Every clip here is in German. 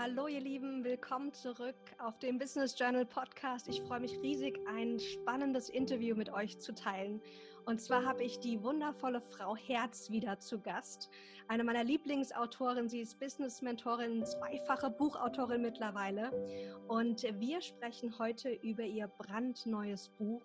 Hallo ihr Lieben, willkommen zurück auf dem Business Journal Podcast. Ich freue mich riesig, ein spannendes Interview mit euch zu teilen. Und zwar habe ich die wundervolle Frau Herz wieder zu Gast. Eine meiner Lieblingsautoren. Sie ist Business-Mentorin, zweifache Buchautorin mittlerweile. Und wir sprechen heute über ihr brandneues Buch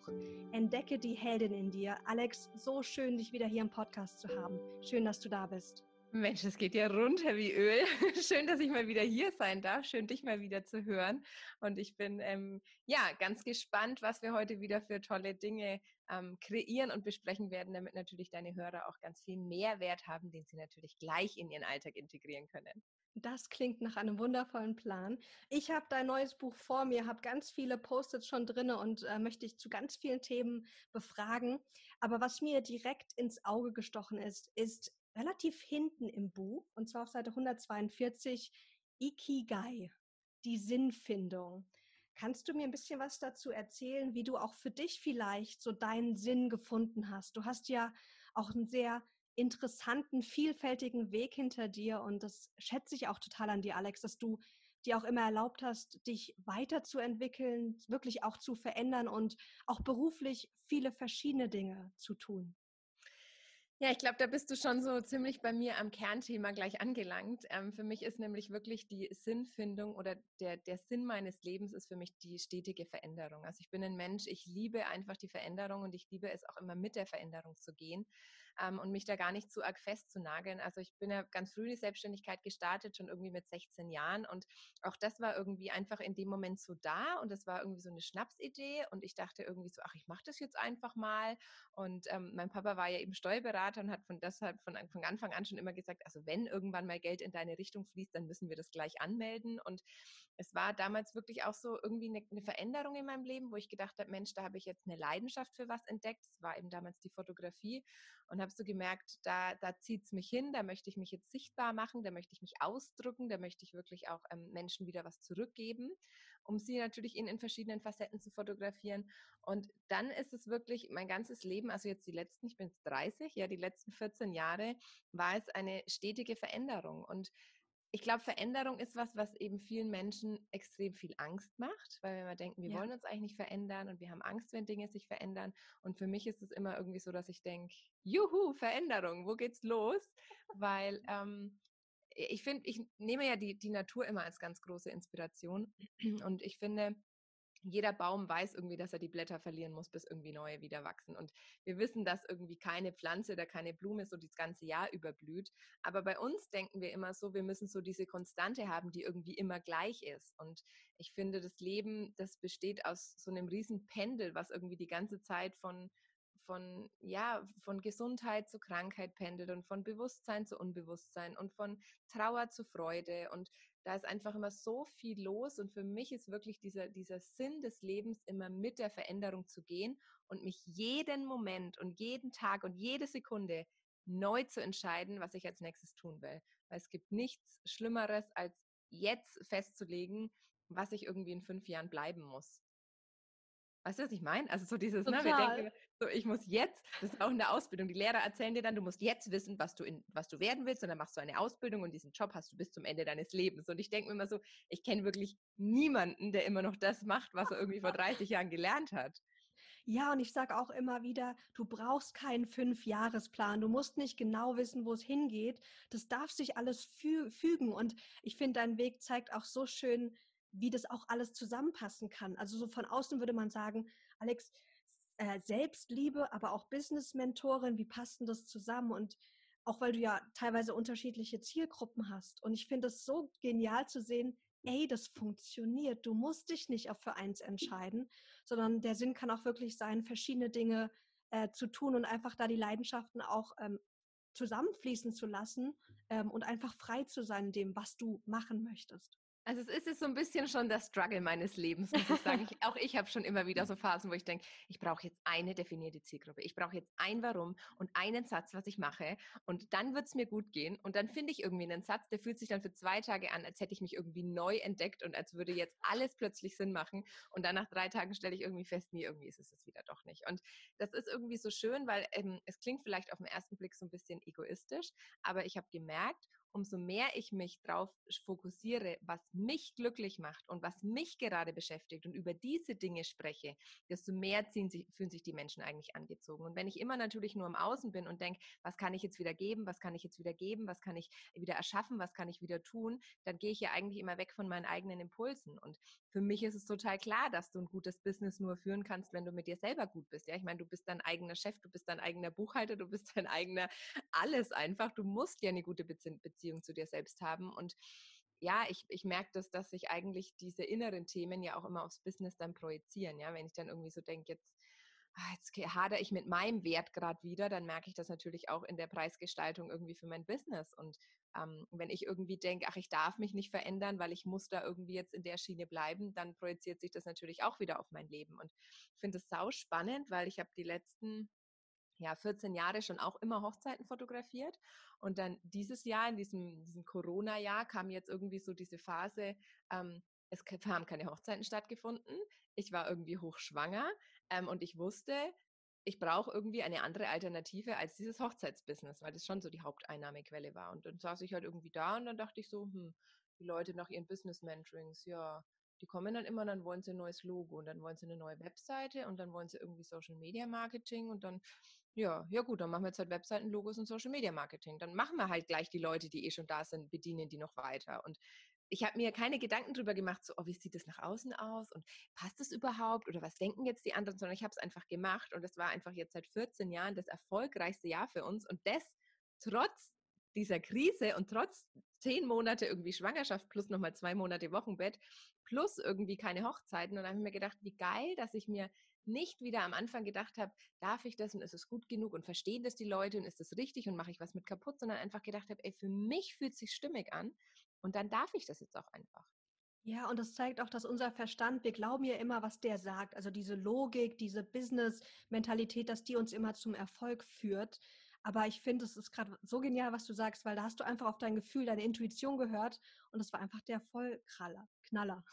Entdecke die Heldin in dir. Alex, so schön, dich wieder hier im Podcast zu haben. Schön, dass du da bist. Mensch, es geht ja runter wie Öl. Schön, dass ich mal wieder hier sein darf. Schön, dich mal wieder zu hören. Und ich bin ähm, ja ganz gespannt, was wir heute wieder für tolle Dinge ähm, kreieren und besprechen werden, damit natürlich deine Hörer auch ganz viel Mehrwert haben, den sie natürlich gleich in ihren Alltag integrieren können. Das klingt nach einem wundervollen Plan. Ich habe dein neues Buch vor mir, habe ganz viele Post-its schon drin und äh, möchte dich zu ganz vielen Themen befragen. Aber was mir direkt ins Auge gestochen ist, ist relativ hinten im Buch, und zwar auf Seite 142, Ikigai, die Sinnfindung. Kannst du mir ein bisschen was dazu erzählen, wie du auch für dich vielleicht so deinen Sinn gefunden hast? Du hast ja auch einen sehr interessanten, vielfältigen Weg hinter dir und das schätze ich auch total an dir, Alex, dass du dir auch immer erlaubt hast, dich weiterzuentwickeln, wirklich auch zu verändern und auch beruflich viele verschiedene Dinge zu tun. Ja, ich glaube, da bist du schon so ziemlich bei mir am Kernthema gleich angelangt. Ähm, für mich ist nämlich wirklich die Sinnfindung oder der, der Sinn meines Lebens ist für mich die stetige Veränderung. Also ich bin ein Mensch, ich liebe einfach die Veränderung und ich liebe es auch immer mit der Veränderung zu gehen ähm, und mich da gar nicht zu arg festzunageln. Also ich bin ja ganz früh in die Selbstständigkeit gestartet, schon irgendwie mit 16 Jahren und auch das war irgendwie einfach in dem Moment so da und das war irgendwie so eine Schnapsidee und ich dachte irgendwie so, ach, ich mache das jetzt einfach mal und ähm, mein Papa war ja eben Steuerberater und hat von deshalb von, von Anfang an schon immer gesagt, also wenn irgendwann mal Geld in deine Richtung fließt, dann müssen wir das gleich anmelden und es war damals wirklich auch so irgendwie eine, eine Veränderung in meinem Leben, wo ich gedacht habe, Mensch, da habe ich jetzt eine Leidenschaft für was entdeckt. Es war eben damals die Fotografie und habe so gemerkt, da, da zieht es mich hin, da möchte ich mich jetzt sichtbar machen, da möchte ich mich ausdrücken, da möchte ich wirklich auch ähm, Menschen wieder was zurückgeben, um sie natürlich in, in verschiedenen Facetten zu fotografieren. Und dann ist es wirklich mein ganzes Leben, also jetzt die letzten, ich bin jetzt 30, ja, die letzten 14 Jahre, war es eine stetige Veränderung. Und ich glaube, Veränderung ist was, was eben vielen Menschen extrem viel Angst macht, weil wenn wir denken, wir ja. wollen uns eigentlich nicht verändern und wir haben Angst, wenn Dinge sich verändern. Und für mich ist es immer irgendwie so, dass ich denke, juhu, Veränderung, wo geht's los? weil ähm, ich finde, ich nehme ja die, die Natur immer als ganz große Inspiration. Und ich finde, jeder Baum weiß irgendwie, dass er die Blätter verlieren muss, bis irgendwie neue wieder wachsen. Und wir wissen, dass irgendwie keine Pflanze oder keine Blume so das ganze Jahr überblüht. Aber bei uns denken wir immer so, wir müssen so diese Konstante haben, die irgendwie immer gleich ist. Und ich finde, das Leben, das besteht aus so einem riesen Pendel, was irgendwie die ganze Zeit von von, ja, von Gesundheit zu Krankheit pendelt und von Bewusstsein zu Unbewusstsein und von Trauer zu Freude. Und da ist einfach immer so viel los. Und für mich ist wirklich dieser, dieser Sinn des Lebens immer mit der Veränderung zu gehen und mich jeden Moment und jeden Tag und jede Sekunde neu zu entscheiden, was ich als nächstes tun will. Weil es gibt nichts Schlimmeres, als jetzt festzulegen, was ich irgendwie in fünf Jahren bleiben muss. Weißt du, was ich meine? Also so dieses, Total. ne, wir denken, so ich muss jetzt, das ist auch in der Ausbildung, die Lehrer erzählen dir dann, du musst jetzt wissen, was du in, was du werden willst, und dann machst du eine Ausbildung und diesen Job hast du bis zum Ende deines Lebens. Und ich denke mir immer so, ich kenne wirklich niemanden, der immer noch das macht, was er irgendwie vor 30 Jahren gelernt hat. Ja, und ich sage auch immer wieder, du brauchst keinen Fünfjahresplan. Du musst nicht genau wissen, wo es hingeht. Das darf sich alles fü fügen. Und ich finde, dein Weg zeigt auch so schön, wie das auch alles zusammenpassen kann. Also so von außen würde man sagen, Alex, äh, Selbstliebe, aber auch Business-Mentorin, wie passt denn das zusammen? Und auch weil du ja teilweise unterschiedliche Zielgruppen hast. Und ich finde es so genial zu sehen, ey, das funktioniert. Du musst dich nicht auf für eins entscheiden, sondern der Sinn kann auch wirklich sein, verschiedene Dinge äh, zu tun und einfach da die Leidenschaften auch ähm, zusammenfließen zu lassen ähm, und einfach frei zu sein in dem, was du machen möchtest. Also es ist jetzt so ein bisschen schon der Struggle meines Lebens, muss ich sagen. Ich, auch ich habe schon immer wieder so Phasen, wo ich denke, ich brauche jetzt eine definierte Zielgruppe. Ich brauche jetzt ein Warum und einen Satz, was ich mache. Und dann wird es mir gut gehen. Und dann finde ich irgendwie einen Satz, der fühlt sich dann für zwei Tage an, als hätte ich mich irgendwie neu entdeckt und als würde jetzt alles plötzlich Sinn machen. Und dann nach drei Tagen stelle ich irgendwie fest, nee, irgendwie ist es es wieder doch nicht. Und das ist irgendwie so schön, weil ähm, es klingt vielleicht auf den ersten Blick so ein bisschen egoistisch, aber ich habe gemerkt, umso mehr ich mich darauf fokussiere, was mich glücklich macht und was mich gerade beschäftigt und über diese Dinge spreche, desto mehr sich, fühlen sich die Menschen eigentlich angezogen. Und wenn ich immer natürlich nur im Außen bin und denke, was kann ich jetzt wieder geben, was kann ich jetzt wieder geben, was kann ich wieder erschaffen, was kann ich wieder tun, dann gehe ich ja eigentlich immer weg von meinen eigenen Impulsen. Und für mich ist es total klar, dass du ein gutes Business nur führen kannst, wenn du mit dir selber gut bist. Ja, ich meine, du bist dein eigener Chef, du bist dein eigener Buchhalter, du bist dein eigener alles einfach. Du musst ja eine gute Beziehung zu dir selbst haben. Und ja, ich, ich merke das, dass sich eigentlich diese inneren Themen ja auch immer aufs Business dann projizieren. Ja, wenn ich dann irgendwie so denke, jetzt ah, jetzt hadere ich mit meinem Wert gerade wieder, dann merke ich das natürlich auch in der Preisgestaltung irgendwie für mein Business. Und ähm, wenn ich irgendwie denke, ach, ich darf mich nicht verändern, weil ich muss da irgendwie jetzt in der Schiene bleiben, dann projiziert sich das natürlich auch wieder auf mein Leben. Und ich finde es sau spannend, weil ich habe die letzten ja, 14 Jahre schon auch immer Hochzeiten fotografiert. Und dann dieses Jahr, in diesem, diesem Corona-Jahr, kam jetzt irgendwie so diese Phase, ähm, es haben keine Hochzeiten stattgefunden. Ich war irgendwie hochschwanger ähm, und ich wusste, ich brauche irgendwie eine andere Alternative als dieses Hochzeitsbusiness, weil das schon so die Haupteinnahmequelle war. Und dann saß ich halt irgendwie da und dann dachte ich so, hm, die Leute nach ihren Business-Mentorings, ja, die kommen dann immer, dann wollen sie ein neues Logo und dann wollen sie eine neue Webseite und dann wollen sie irgendwie Social Media Marketing und dann, ja, ja gut, dann machen wir jetzt halt Webseiten, Logos und Social Media Marketing. Dann machen wir halt gleich die Leute, die eh schon da sind, bedienen die noch weiter. Und ich habe mir keine Gedanken darüber gemacht, so, oh, wie sieht das nach außen aus und passt das überhaupt oder was denken jetzt die anderen, sondern ich habe es einfach gemacht und es war einfach jetzt seit 14 Jahren das erfolgreichste Jahr für uns und das trotz dieser Krise und trotz zehn Monate irgendwie Schwangerschaft plus nochmal zwei Monate Wochenbett plus irgendwie keine Hochzeiten. Und dann habe ich mir gedacht, wie geil, dass ich mir nicht wieder am Anfang gedacht habe, darf ich das und ist es gut genug und verstehen das die Leute und ist das richtig und mache ich was mit kaputt, sondern einfach gedacht habe, ey, für mich fühlt sich stimmig an und dann darf ich das jetzt auch einfach. Ja, und das zeigt auch, dass unser Verstand, wir glauben ja immer, was der sagt. Also diese Logik, diese Business-Mentalität, dass die uns immer zum Erfolg führt. Aber ich finde, es ist gerade so genial, was du sagst, weil da hast du einfach auf dein Gefühl, deine Intuition gehört und das war einfach der Vollkraller, Knaller.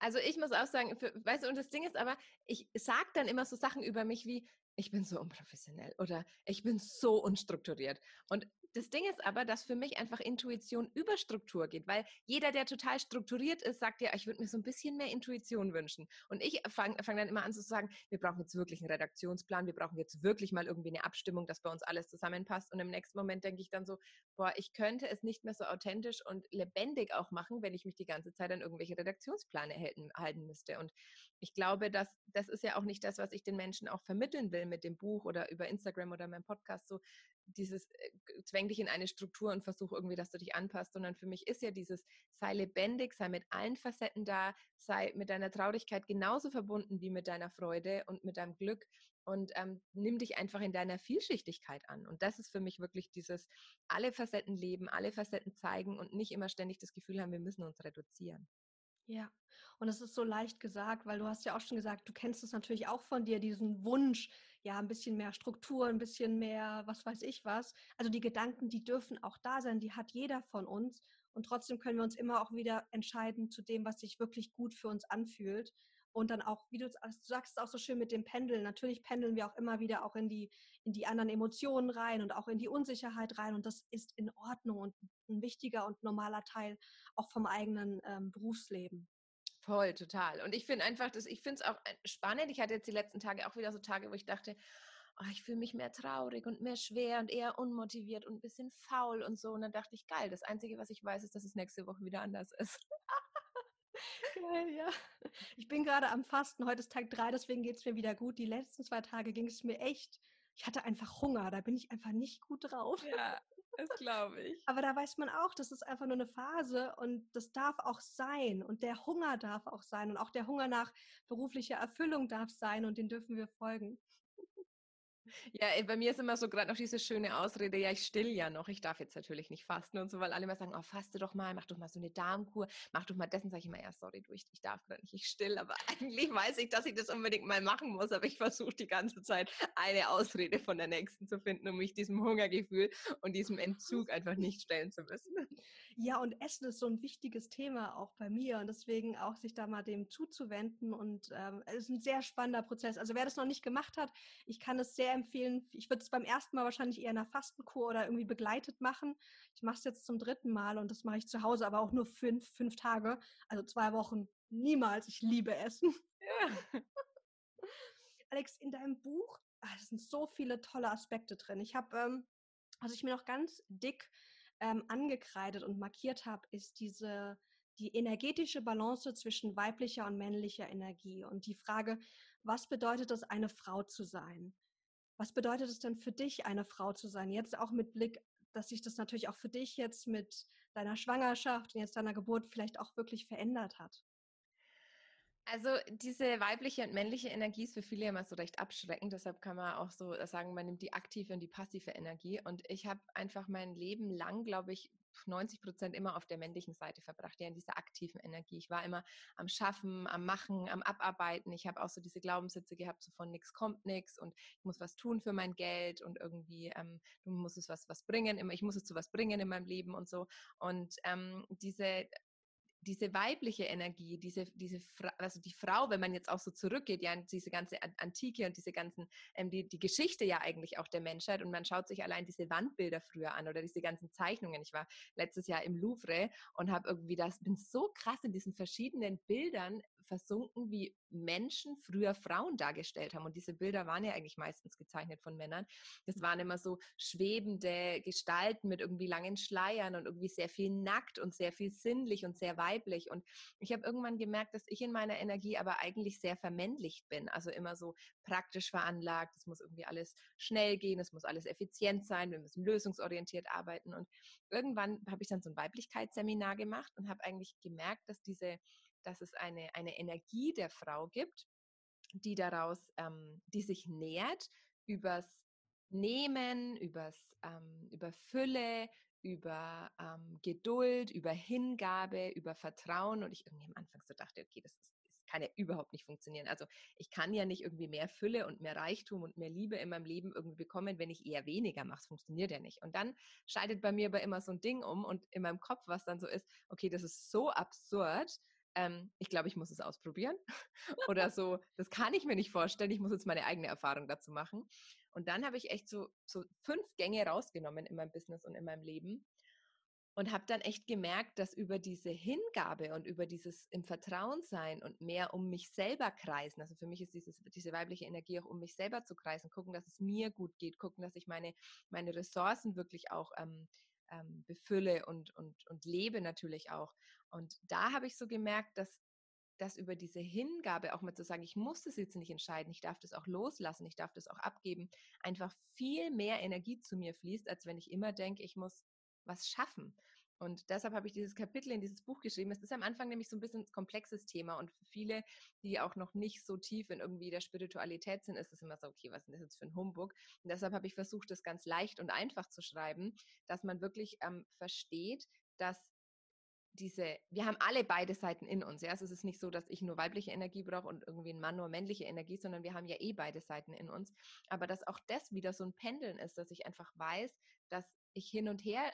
Also ich muss auch sagen, für, weißt du, und das Ding ist aber, ich sage dann immer so Sachen über mich wie, ich bin so unprofessionell oder ich bin so unstrukturiert. Und das Ding ist aber, dass für mich einfach Intuition über Struktur geht, weil jeder, der total strukturiert ist, sagt ja, ich würde mir so ein bisschen mehr Intuition wünschen. Und ich fange fang dann immer an zu sagen, wir brauchen jetzt wirklich einen Redaktionsplan, wir brauchen jetzt wirklich mal irgendwie eine Abstimmung, dass bei uns alles zusammenpasst. Und im nächsten Moment denke ich dann so, boah, ich könnte es nicht mehr so authentisch und lebendig auch machen, wenn ich mich die ganze Zeit an irgendwelche Redaktionspläne halten, halten müsste. Und ich glaube, dass das ist ja auch nicht das, was ich den Menschen auch vermitteln will mit dem Buch oder über Instagram oder meinem Podcast, so dieses äh, zwäng dich in eine Struktur und versuch irgendwie, dass du dich anpasst, sondern für mich ist ja dieses sei lebendig, sei mit allen Facetten da, sei mit deiner Traurigkeit genauso verbunden wie mit deiner Freude und mit deinem Glück und ähm, nimm dich einfach in deiner Vielschichtigkeit an. Und das ist für mich wirklich dieses alle Facetten leben, alle Facetten zeigen und nicht immer ständig das Gefühl haben, wir müssen uns reduzieren. Ja, und es ist so leicht gesagt, weil du hast ja auch schon gesagt, du kennst es natürlich auch von dir, diesen Wunsch, ja, ein bisschen mehr Struktur, ein bisschen mehr, was weiß ich was. Also die Gedanken, die dürfen auch da sein, die hat jeder von uns. Und trotzdem können wir uns immer auch wieder entscheiden zu dem, was sich wirklich gut für uns anfühlt. Und dann auch, wie du, du sagst auch so schön mit dem Pendeln, natürlich pendeln wir auch immer wieder auch in die, in die anderen Emotionen rein und auch in die Unsicherheit rein. Und das ist in Ordnung und ein wichtiger und normaler Teil auch vom eigenen ähm, Berufsleben. Voll, total. Und ich finde einfach, dass ich finde es auch äh, spannend. Ich hatte jetzt die letzten Tage auch wieder so Tage, wo ich dachte, oh, ich fühle mich mehr traurig und mehr schwer und eher unmotiviert und ein bisschen faul und so. Und dann dachte ich, geil, das Einzige, was ich weiß, ist, dass es nächste Woche wieder anders ist. Geil, ja. Ich bin gerade am Fasten. Heute ist Tag drei, deswegen geht es mir wieder gut. Die letzten zwei Tage ging es mir echt. Ich hatte einfach Hunger, da bin ich einfach nicht gut drauf. Ja, das glaube ich. Aber da weiß man auch, das ist einfach nur eine Phase und das darf auch sein. Und der Hunger darf auch sein. Und auch der Hunger nach beruflicher Erfüllung darf sein und den dürfen wir folgen. Ja, bei mir ist immer so gerade noch diese schöne Ausrede, ja, ich still ja noch, ich darf jetzt natürlich nicht fasten und so, weil alle immer sagen, oh, faste doch mal, mach doch mal so eine Darmkur, mach doch mal dessen, sage ich immer, ja, sorry, du, ich, ich darf gerade nicht, ich still, aber eigentlich weiß ich, dass ich das unbedingt mal machen muss, aber ich versuche die ganze Zeit eine Ausrede von der nächsten zu finden, um mich diesem Hungergefühl und diesem Entzug einfach nicht stellen zu müssen. Ja, und Essen ist so ein wichtiges Thema auch bei mir und deswegen auch sich da mal dem zuzuwenden und ähm, es ist ein sehr spannender Prozess. Also wer das noch nicht gemacht hat, ich kann es sehr empfehlen. Ich würde es beim ersten Mal wahrscheinlich eher in einer Fastenkur oder irgendwie begleitet machen. Ich mache es jetzt zum dritten Mal und das mache ich zu Hause, aber auch nur fünf, fünf Tage, also zwei Wochen. Niemals. Ich liebe Essen. Ja. Alex, in deinem Buch, ach, sind so viele tolle Aspekte drin. Ich habe, ähm, was ich mir noch ganz dick ähm, angekreidet und markiert habe, ist diese die energetische Balance zwischen weiblicher und männlicher Energie und die Frage, was bedeutet es, eine Frau zu sein? Was bedeutet es denn für dich, eine Frau zu sein? Jetzt auch mit Blick, dass sich das natürlich auch für dich jetzt mit deiner Schwangerschaft und jetzt deiner Geburt vielleicht auch wirklich verändert hat. Also diese weibliche und männliche Energie ist für viele immer so recht abschreckend. Deshalb kann man auch so sagen, man nimmt die aktive und die passive Energie. Und ich habe einfach mein Leben lang, glaube ich, 90 Prozent immer auf der männlichen Seite verbracht, ja, in dieser aktiven Energie. Ich war immer am Schaffen, am Machen, am Abarbeiten. Ich habe auch so diese Glaubenssätze gehabt, so von nichts kommt nichts und ich muss was tun für mein Geld und irgendwie, ähm, du musst es was, was bringen, immer, ich muss es zu was bringen in meinem Leben und so. Und ähm, diese diese weibliche Energie, diese, diese, also die Frau, wenn man jetzt auch so zurückgeht, ja, diese ganze Antike und diese ganzen, ähm, die, die Geschichte ja eigentlich auch der Menschheit und man schaut sich allein diese Wandbilder früher an oder diese ganzen Zeichnungen. Ich war letztes Jahr im Louvre und habe irgendwie das, bin so krass in diesen verschiedenen Bildern versunken, wie Menschen früher Frauen dargestellt haben. Und diese Bilder waren ja eigentlich meistens gezeichnet von Männern. Das waren immer so schwebende Gestalten mit irgendwie langen Schleiern und irgendwie sehr viel nackt und sehr viel sinnlich und sehr weiblich. Und ich habe irgendwann gemerkt, dass ich in meiner Energie aber eigentlich sehr vermännlicht bin. Also immer so praktisch veranlagt. Es muss irgendwie alles schnell gehen, es muss alles effizient sein, wir müssen lösungsorientiert arbeiten. Und irgendwann habe ich dann so ein Weiblichkeitsseminar gemacht und habe eigentlich gemerkt, dass diese dass es eine, eine Energie der Frau gibt, die daraus, ähm, die sich nährt übers Nehmen, übers, ähm, über Fülle, über ähm, Geduld, über Hingabe, über Vertrauen. Und ich irgendwie am Anfang so dachte, okay, das, ist, das kann ja überhaupt nicht funktionieren. Also ich kann ja nicht irgendwie mehr Fülle und mehr Reichtum und mehr Liebe in meinem Leben irgendwie bekommen, wenn ich eher weniger mache. Das funktioniert ja nicht. Und dann scheidet bei mir aber immer so ein Ding um und in meinem Kopf, was dann so ist, okay, das ist so absurd, ähm, ich glaube, ich muss es ausprobieren. Oder so, das kann ich mir nicht vorstellen, ich muss jetzt meine eigene Erfahrung dazu machen. Und dann habe ich echt so, so fünf Gänge rausgenommen in meinem Business und in meinem Leben und habe dann echt gemerkt, dass über diese Hingabe und über dieses im Vertrauen sein und mehr um mich selber kreisen, also für mich ist dieses, diese weibliche Energie auch um mich selber zu kreisen, gucken, dass es mir gut geht, gucken, dass ich meine, meine Ressourcen wirklich auch ähm, ähm, befülle und, und, und lebe natürlich auch. Und da habe ich so gemerkt, dass dass über diese Hingabe auch mal zu sagen, ich muss das jetzt nicht entscheiden, ich darf das auch loslassen, ich darf das auch abgeben, einfach viel mehr Energie zu mir fließt, als wenn ich immer denke, ich muss was schaffen. Und deshalb habe ich dieses Kapitel in dieses Buch geschrieben. Es ist am Anfang nämlich so ein bisschen ein komplexes Thema und für viele, die auch noch nicht so tief in irgendwie der Spiritualität sind, ist es immer so, okay, was ist das jetzt für ein Humbug? Und deshalb habe ich versucht, das ganz leicht und einfach zu schreiben, dass man wirklich ähm, versteht, dass diese, wir haben alle beide Seiten in uns. Ja? Also es ist nicht so, dass ich nur weibliche Energie brauche und irgendwie ein Mann nur männliche Energie, sondern wir haben ja eh beide Seiten in uns. Aber dass auch das wieder so ein Pendeln ist, dass ich einfach weiß, dass ich hin und her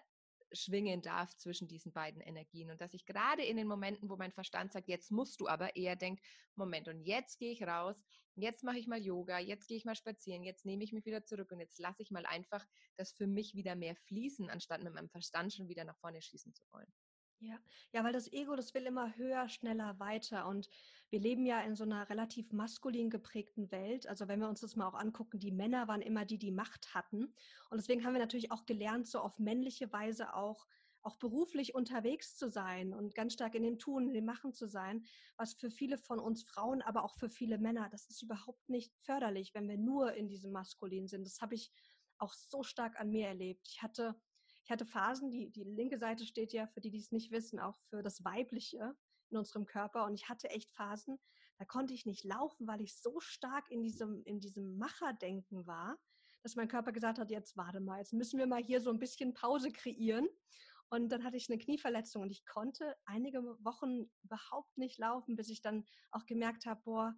schwingen darf zwischen diesen beiden Energien und dass ich gerade in den Momenten, wo mein Verstand sagt, jetzt musst du aber eher denkt, Moment, und jetzt gehe ich raus, jetzt mache ich mal Yoga, jetzt gehe ich mal spazieren, jetzt nehme ich mich wieder zurück und jetzt lasse ich mal einfach das für mich wieder mehr fließen, anstatt mit meinem Verstand schon wieder nach vorne schießen zu wollen. Ja, ja, weil das Ego, das will immer höher, schneller, weiter. Und wir leben ja in so einer relativ maskulin geprägten Welt. Also wenn wir uns das mal auch angucken, die Männer waren immer die, die Macht hatten. Und deswegen haben wir natürlich auch gelernt, so auf männliche Weise auch auch beruflich unterwegs zu sein und ganz stark in dem Tun, in dem Machen zu sein, was für viele von uns Frauen, aber auch für viele Männer, das ist überhaupt nicht förderlich, wenn wir nur in diesem Maskulin sind. Das habe ich auch so stark an mir erlebt. Ich hatte ich hatte Phasen, die, die linke Seite steht ja, für die, die es nicht wissen, auch für das Weibliche in unserem Körper. Und ich hatte echt Phasen, da konnte ich nicht laufen, weil ich so stark in diesem, in diesem Macherdenken war, dass mein Körper gesagt hat, jetzt warte mal, jetzt müssen wir mal hier so ein bisschen Pause kreieren. Und dann hatte ich eine Knieverletzung und ich konnte einige Wochen überhaupt nicht laufen, bis ich dann auch gemerkt habe, boah,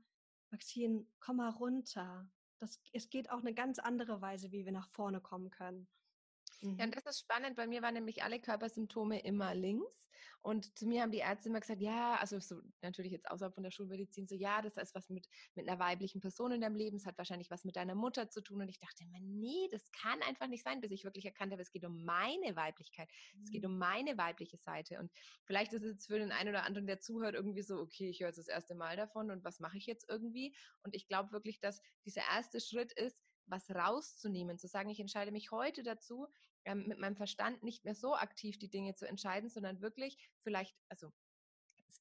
Maxine, komm mal runter. Das, es geht auch eine ganz andere Weise, wie wir nach vorne kommen können. Mhm. Ja, und das ist spannend. Bei mir waren nämlich alle Körpersymptome immer links. Und zu mir haben die Ärzte immer gesagt, ja, also so natürlich jetzt außerhalb von der Schulmedizin, so ja, das ist was mit, mit einer weiblichen Person in deinem Leben, es hat wahrscheinlich was mit deiner Mutter zu tun. Und ich dachte immer, nee, das kann einfach nicht sein, bis ich wirklich erkannt habe, es geht um meine Weiblichkeit, mhm. es geht mhm. um meine weibliche Seite. Und vielleicht ist es jetzt für den einen oder anderen, der zuhört, irgendwie so, okay, ich höre jetzt das erste Mal davon und was mache ich jetzt irgendwie? Und ich glaube wirklich, dass dieser erste Schritt ist, was rauszunehmen, zu sagen, ich entscheide mich heute dazu, ähm, mit meinem Verstand nicht mehr so aktiv die Dinge zu entscheiden, sondern wirklich vielleicht, also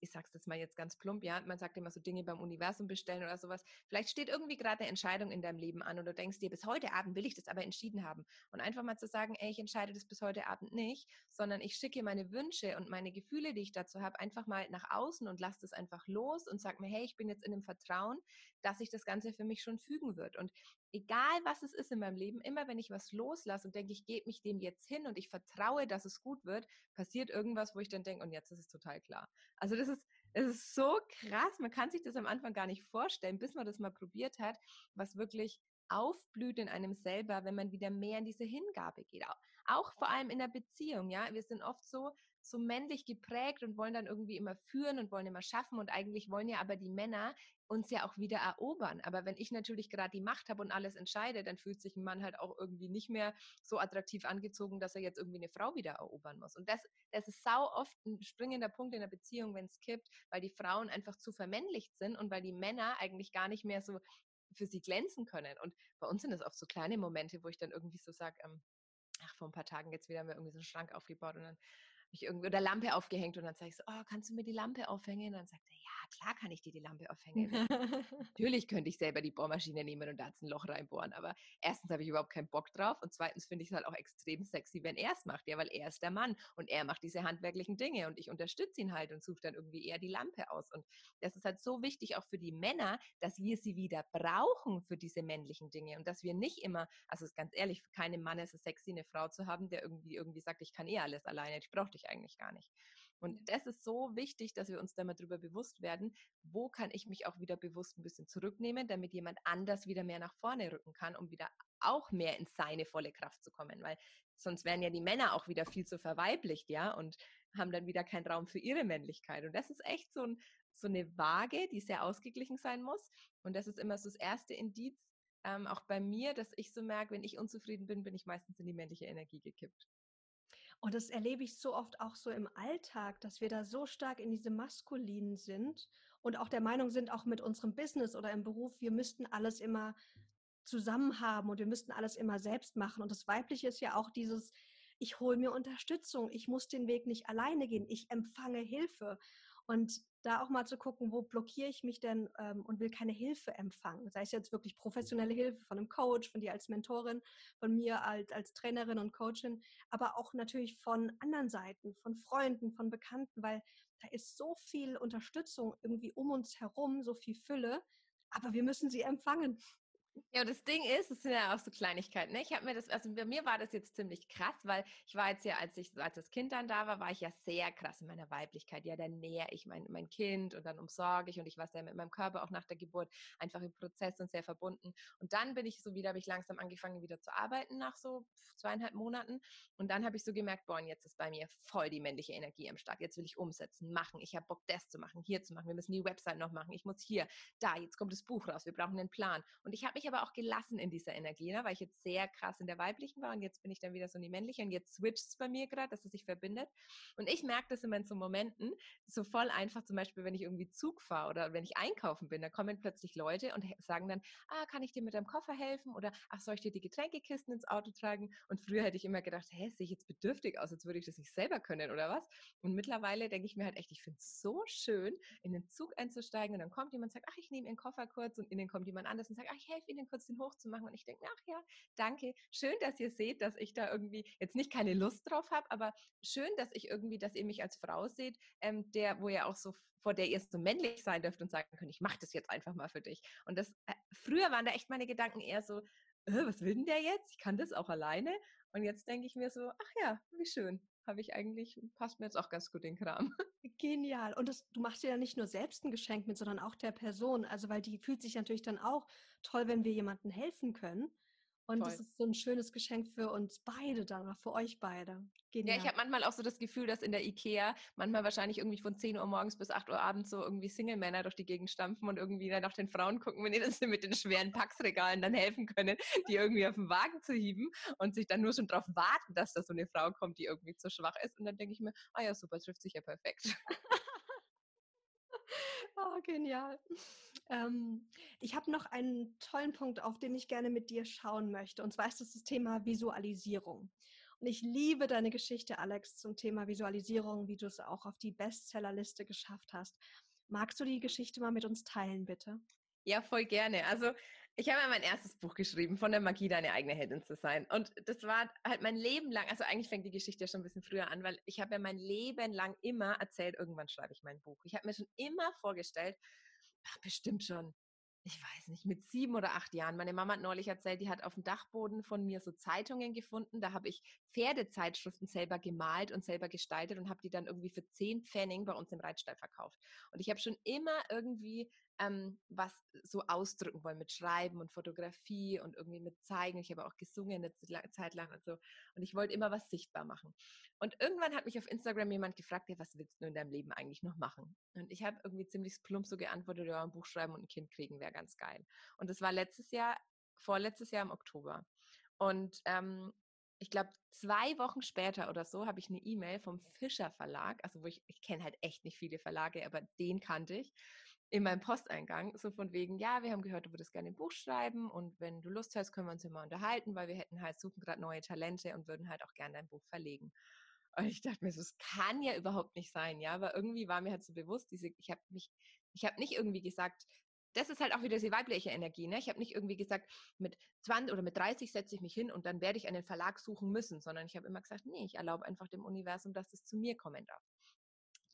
ich sag's jetzt mal jetzt ganz plump, ja, man sagt immer so Dinge beim Universum bestellen oder sowas. Vielleicht steht irgendwie gerade eine Entscheidung in deinem Leben an und du denkst dir, bis heute Abend will ich das aber entschieden haben. Und einfach mal zu sagen, ey, ich entscheide das bis heute Abend nicht, sondern ich schicke meine Wünsche und meine Gefühle, die ich dazu habe, einfach mal nach außen und lasse das einfach los und sag mir, hey, ich bin jetzt in dem Vertrauen, dass sich das Ganze für mich schon fügen wird. Und egal was es ist in meinem Leben, immer wenn ich was loslasse und denke, ich gebe mich dem jetzt hin und ich vertraue, dass es gut wird, passiert irgendwas, wo ich dann denke, und jetzt ist es total klar. Also das ist, es ist so krass, man kann sich das am Anfang gar nicht vorstellen, bis man das mal probiert hat, was wirklich aufblüht in einem selber, wenn man wieder mehr in diese Hingabe geht. Auch vor allem in der Beziehung, ja. Wir sind oft so, so männlich geprägt und wollen dann irgendwie immer führen und wollen immer schaffen und eigentlich wollen ja aber die Männer uns ja auch wieder erobern. Aber wenn ich natürlich gerade die Macht habe und alles entscheide, dann fühlt sich ein Mann halt auch irgendwie nicht mehr so attraktiv angezogen, dass er jetzt irgendwie eine Frau wieder erobern muss. Und das, das ist sau oft ein springender Punkt in der Beziehung, wenn es kippt, weil die Frauen einfach zu vermännlicht sind und weil die Männer eigentlich gar nicht mehr so für sie glänzen können. Und bei uns sind das oft so kleine Momente, wo ich dann irgendwie so sage, ähm, ach, vor ein paar Tagen jetzt wieder haben wir irgendwie so einen Schrank aufgebaut und dann ich irgendwie oder Lampe aufgehängt und dann sage ich so, oh, kannst du mir die Lampe aufhängen? Und dann sagt er, ja, klar kann ich dir die Lampe aufhängen. Natürlich könnte ich selber die Bohrmaschine nehmen und da ein Loch reinbohren, aber erstens habe ich überhaupt keinen Bock drauf und zweitens finde ich es halt auch extrem sexy, wenn er es macht, ja, weil er ist der Mann und er macht diese handwerklichen Dinge und ich unterstütze ihn halt und suche dann irgendwie eher die Lampe aus und das ist halt so wichtig auch für die Männer, dass wir sie wieder brauchen für diese männlichen Dinge und dass wir nicht immer, also ganz ehrlich, für keinen Mann ist es sexy, eine Frau zu haben, der irgendwie irgendwie sagt, ich kann eh alles alleine, ich brauche dich eigentlich gar nicht. Und das ist so wichtig, dass wir uns da mal drüber bewusst werden, wo kann ich mich auch wieder bewusst ein bisschen zurücknehmen, damit jemand anders wieder mehr nach vorne rücken kann, um wieder auch mehr in seine volle Kraft zu kommen, weil sonst wären ja die Männer auch wieder viel zu verweiblicht, ja, und haben dann wieder keinen Raum für ihre Männlichkeit. Und das ist echt so, ein, so eine Waage, die sehr ausgeglichen sein muss. Und das ist immer so das erste Indiz, ähm, auch bei mir, dass ich so merke, wenn ich unzufrieden bin, bin ich meistens in die männliche Energie gekippt. Und das erlebe ich so oft auch so im Alltag, dass wir da so stark in diese Maskulinen sind und auch der Meinung sind, auch mit unserem Business oder im Beruf, wir müssten alles immer zusammen haben und wir müssten alles immer selbst machen. Und das Weibliche ist ja auch dieses, ich hole mir Unterstützung, ich muss den Weg nicht alleine gehen, ich empfange Hilfe. Und da auch mal zu gucken, wo blockiere ich mich denn ähm, und will keine Hilfe empfangen. Sei es jetzt wirklich professionelle Hilfe von einem Coach, von dir als Mentorin, von mir als, als Trainerin und Coachin, aber auch natürlich von anderen Seiten, von Freunden, von Bekannten, weil da ist so viel Unterstützung irgendwie um uns herum, so viel Fülle, aber wir müssen sie empfangen. Ja, das Ding ist, es sind ja auch so Kleinigkeiten. Ne? Ich habe mir das, also bei mir war das jetzt ziemlich krass, weil ich war jetzt ja, als ich als das Kind dann da war, war ich ja sehr krass in meiner Weiblichkeit. Ja, dann näher ich mein, mein Kind und dann umsorge ich und ich war sehr mit meinem Körper auch nach der Geburt einfach im Prozess und sehr verbunden. Und dann bin ich so wieder, habe ich langsam angefangen wieder zu arbeiten nach so zweieinhalb Monaten. Und dann habe ich so gemerkt, boah, jetzt ist bei mir voll die männliche Energie am Start. Jetzt will ich umsetzen, machen. Ich habe Bock, das zu machen, hier zu machen. Wir müssen die Website noch machen. Ich muss hier, da, jetzt kommt das Buch raus. Wir brauchen einen Plan. Und ich habe mich aber auch gelassen in dieser Energie, ne? weil ich jetzt sehr krass in der weiblichen war und jetzt bin ich dann wieder so in die männliche und jetzt switcht es bei mir gerade, dass es sich verbindet. Und ich merke das immer in so Momenten, so voll einfach, zum Beispiel, wenn ich irgendwie Zug fahre oder wenn ich einkaufen bin, da kommen plötzlich Leute und sagen dann, ah, kann ich dir mit deinem Koffer helfen? Oder ach, soll ich dir die Getränkekisten ins Auto tragen? Und früher hätte ich immer gedacht, hä, sehe ich jetzt bedürftig aus, als würde ich das nicht selber können oder was? Und mittlerweile denke ich mir halt echt, ich finde es so schön, in den Zug einzusteigen und dann kommt jemand und sagt, ach, ich nehme Ihren Koffer kurz und innen kommt jemand anders und sagt, ach, ich helfe Ihnen kurz den hochzumachen. Und ich denke, ach ja, danke. Schön, dass ihr seht, dass ich da irgendwie jetzt nicht keine Lust drauf habe, aber schön, dass ich irgendwie, dass ihr mich als Frau seht, ähm, der, wo ihr auch so vor der ihr so männlich sein dürft und sagen könnt, ich mache das jetzt einfach mal für dich. Und das äh, früher waren da echt meine Gedanken eher so, äh, was will denn der jetzt? Ich kann das auch alleine. Und jetzt denke ich mir so, ach ja, wie schön. Habe ich eigentlich, passt mir jetzt auch ganz gut den Kram. Genial. Und das, du machst dir ja nicht nur selbst ein Geschenk mit, sondern auch der Person. Also, weil die fühlt sich natürlich dann auch toll, wenn wir jemandem helfen können. Und Voll. das ist so ein schönes Geschenk für uns beide dann, für euch beide. Genial. Ja, ich habe manchmal auch so das Gefühl, dass in der Ikea manchmal wahrscheinlich irgendwie von 10 Uhr morgens bis 8 Uhr abends so irgendwie Single-Männer durch die Gegend stampfen und irgendwie dann nach den Frauen gucken, wenn die das mit den schweren Packsregalen dann helfen können, die irgendwie auf den Wagen zu hieben und sich dann nur schon darauf warten, dass da so eine Frau kommt, die irgendwie zu schwach ist. Und dann denke ich mir, ah ja, super, trifft sich ja perfekt. oh, genial. Ähm, ich habe noch einen tollen Punkt, auf den ich gerne mit dir schauen möchte. Und zwar ist das das Thema Visualisierung. Und ich liebe deine Geschichte, Alex, zum Thema Visualisierung, wie du es auch auf die Bestsellerliste geschafft hast. Magst du die Geschichte mal mit uns teilen, bitte? Ja, voll gerne. Also ich habe ja mein erstes Buch geschrieben, von der Magie, deine eigene Heldin zu sein. Und das war halt mein Leben lang, also eigentlich fängt die Geschichte ja schon ein bisschen früher an, weil ich habe ja mein Leben lang immer erzählt, irgendwann schreibe ich mein Buch. Ich habe mir schon immer vorgestellt, ach, bestimmt schon, ich weiß nicht, mit sieben oder acht Jahren. Meine Mama hat neulich erzählt, die hat auf dem Dachboden von mir so Zeitungen gefunden. Da habe ich Pferdezeitschriften selber gemalt und selber gestaltet und habe die dann irgendwie für zehn Pfennig bei uns im Reitstall verkauft. Und ich habe schon immer irgendwie ähm, was so ausdrücken wollen mit Schreiben und Fotografie und irgendwie mit Zeigen. Ich habe auch gesungen eine Zeit lang und so. Und ich wollte immer was sichtbar machen. Und irgendwann hat mich auf Instagram jemand gefragt, ja, was willst du in deinem Leben eigentlich noch machen? Und ich habe irgendwie ziemlich plump so geantwortet, ja, ein Buch schreiben und ein Kind kriegen wäre ganz geil. Und das war letztes Jahr, vorletztes Jahr im Oktober. Und ähm, ich glaube, zwei Wochen später oder so habe ich eine E-Mail vom Fischer Verlag, also wo ich, ich kenne halt echt nicht viele Verlage, aber den kannte ich in meinem Posteingang, so von wegen, ja, wir haben gehört, du würdest gerne ein Buch schreiben und wenn du Lust hast, können wir uns immer unterhalten, weil wir hätten halt, suchen gerade neue Talente und würden halt auch gerne dein Buch verlegen. Und ich dachte mir, das kann ja überhaupt nicht sein, ja, aber irgendwie war mir halt so bewusst, diese, ich habe mich, ich habe nicht irgendwie gesagt, das ist halt auch wieder die weibliche Energie. Ne? Ich habe nicht irgendwie gesagt, mit 20 oder mit 30 setze ich mich hin und dann werde ich einen Verlag suchen müssen, sondern ich habe immer gesagt, nee, ich erlaube einfach dem Universum, dass es zu mir kommen darf.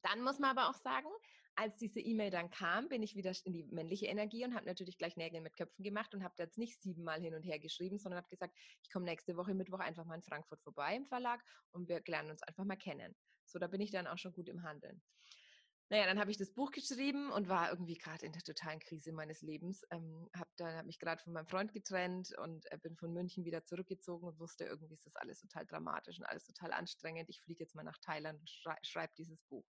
Dann muss man aber auch sagen, als diese E-Mail dann kam, bin ich wieder in die männliche Energie und habe natürlich gleich Nägel mit Köpfen gemacht und habe jetzt nicht siebenmal hin und her geschrieben, sondern habe gesagt, ich komme nächste Woche Mittwoch einfach mal in Frankfurt vorbei im Verlag und wir lernen uns einfach mal kennen. So, da bin ich dann auch schon gut im Handeln. Naja, dann habe ich das Buch geschrieben und war irgendwie gerade in der totalen Krise meines Lebens. Ähm, habe dann hab mich gerade von meinem Freund getrennt und äh, bin von München wieder zurückgezogen und wusste, irgendwie ist das alles total dramatisch und alles total anstrengend. Ich fliege jetzt mal nach Thailand und schrei schreibe dieses Buch.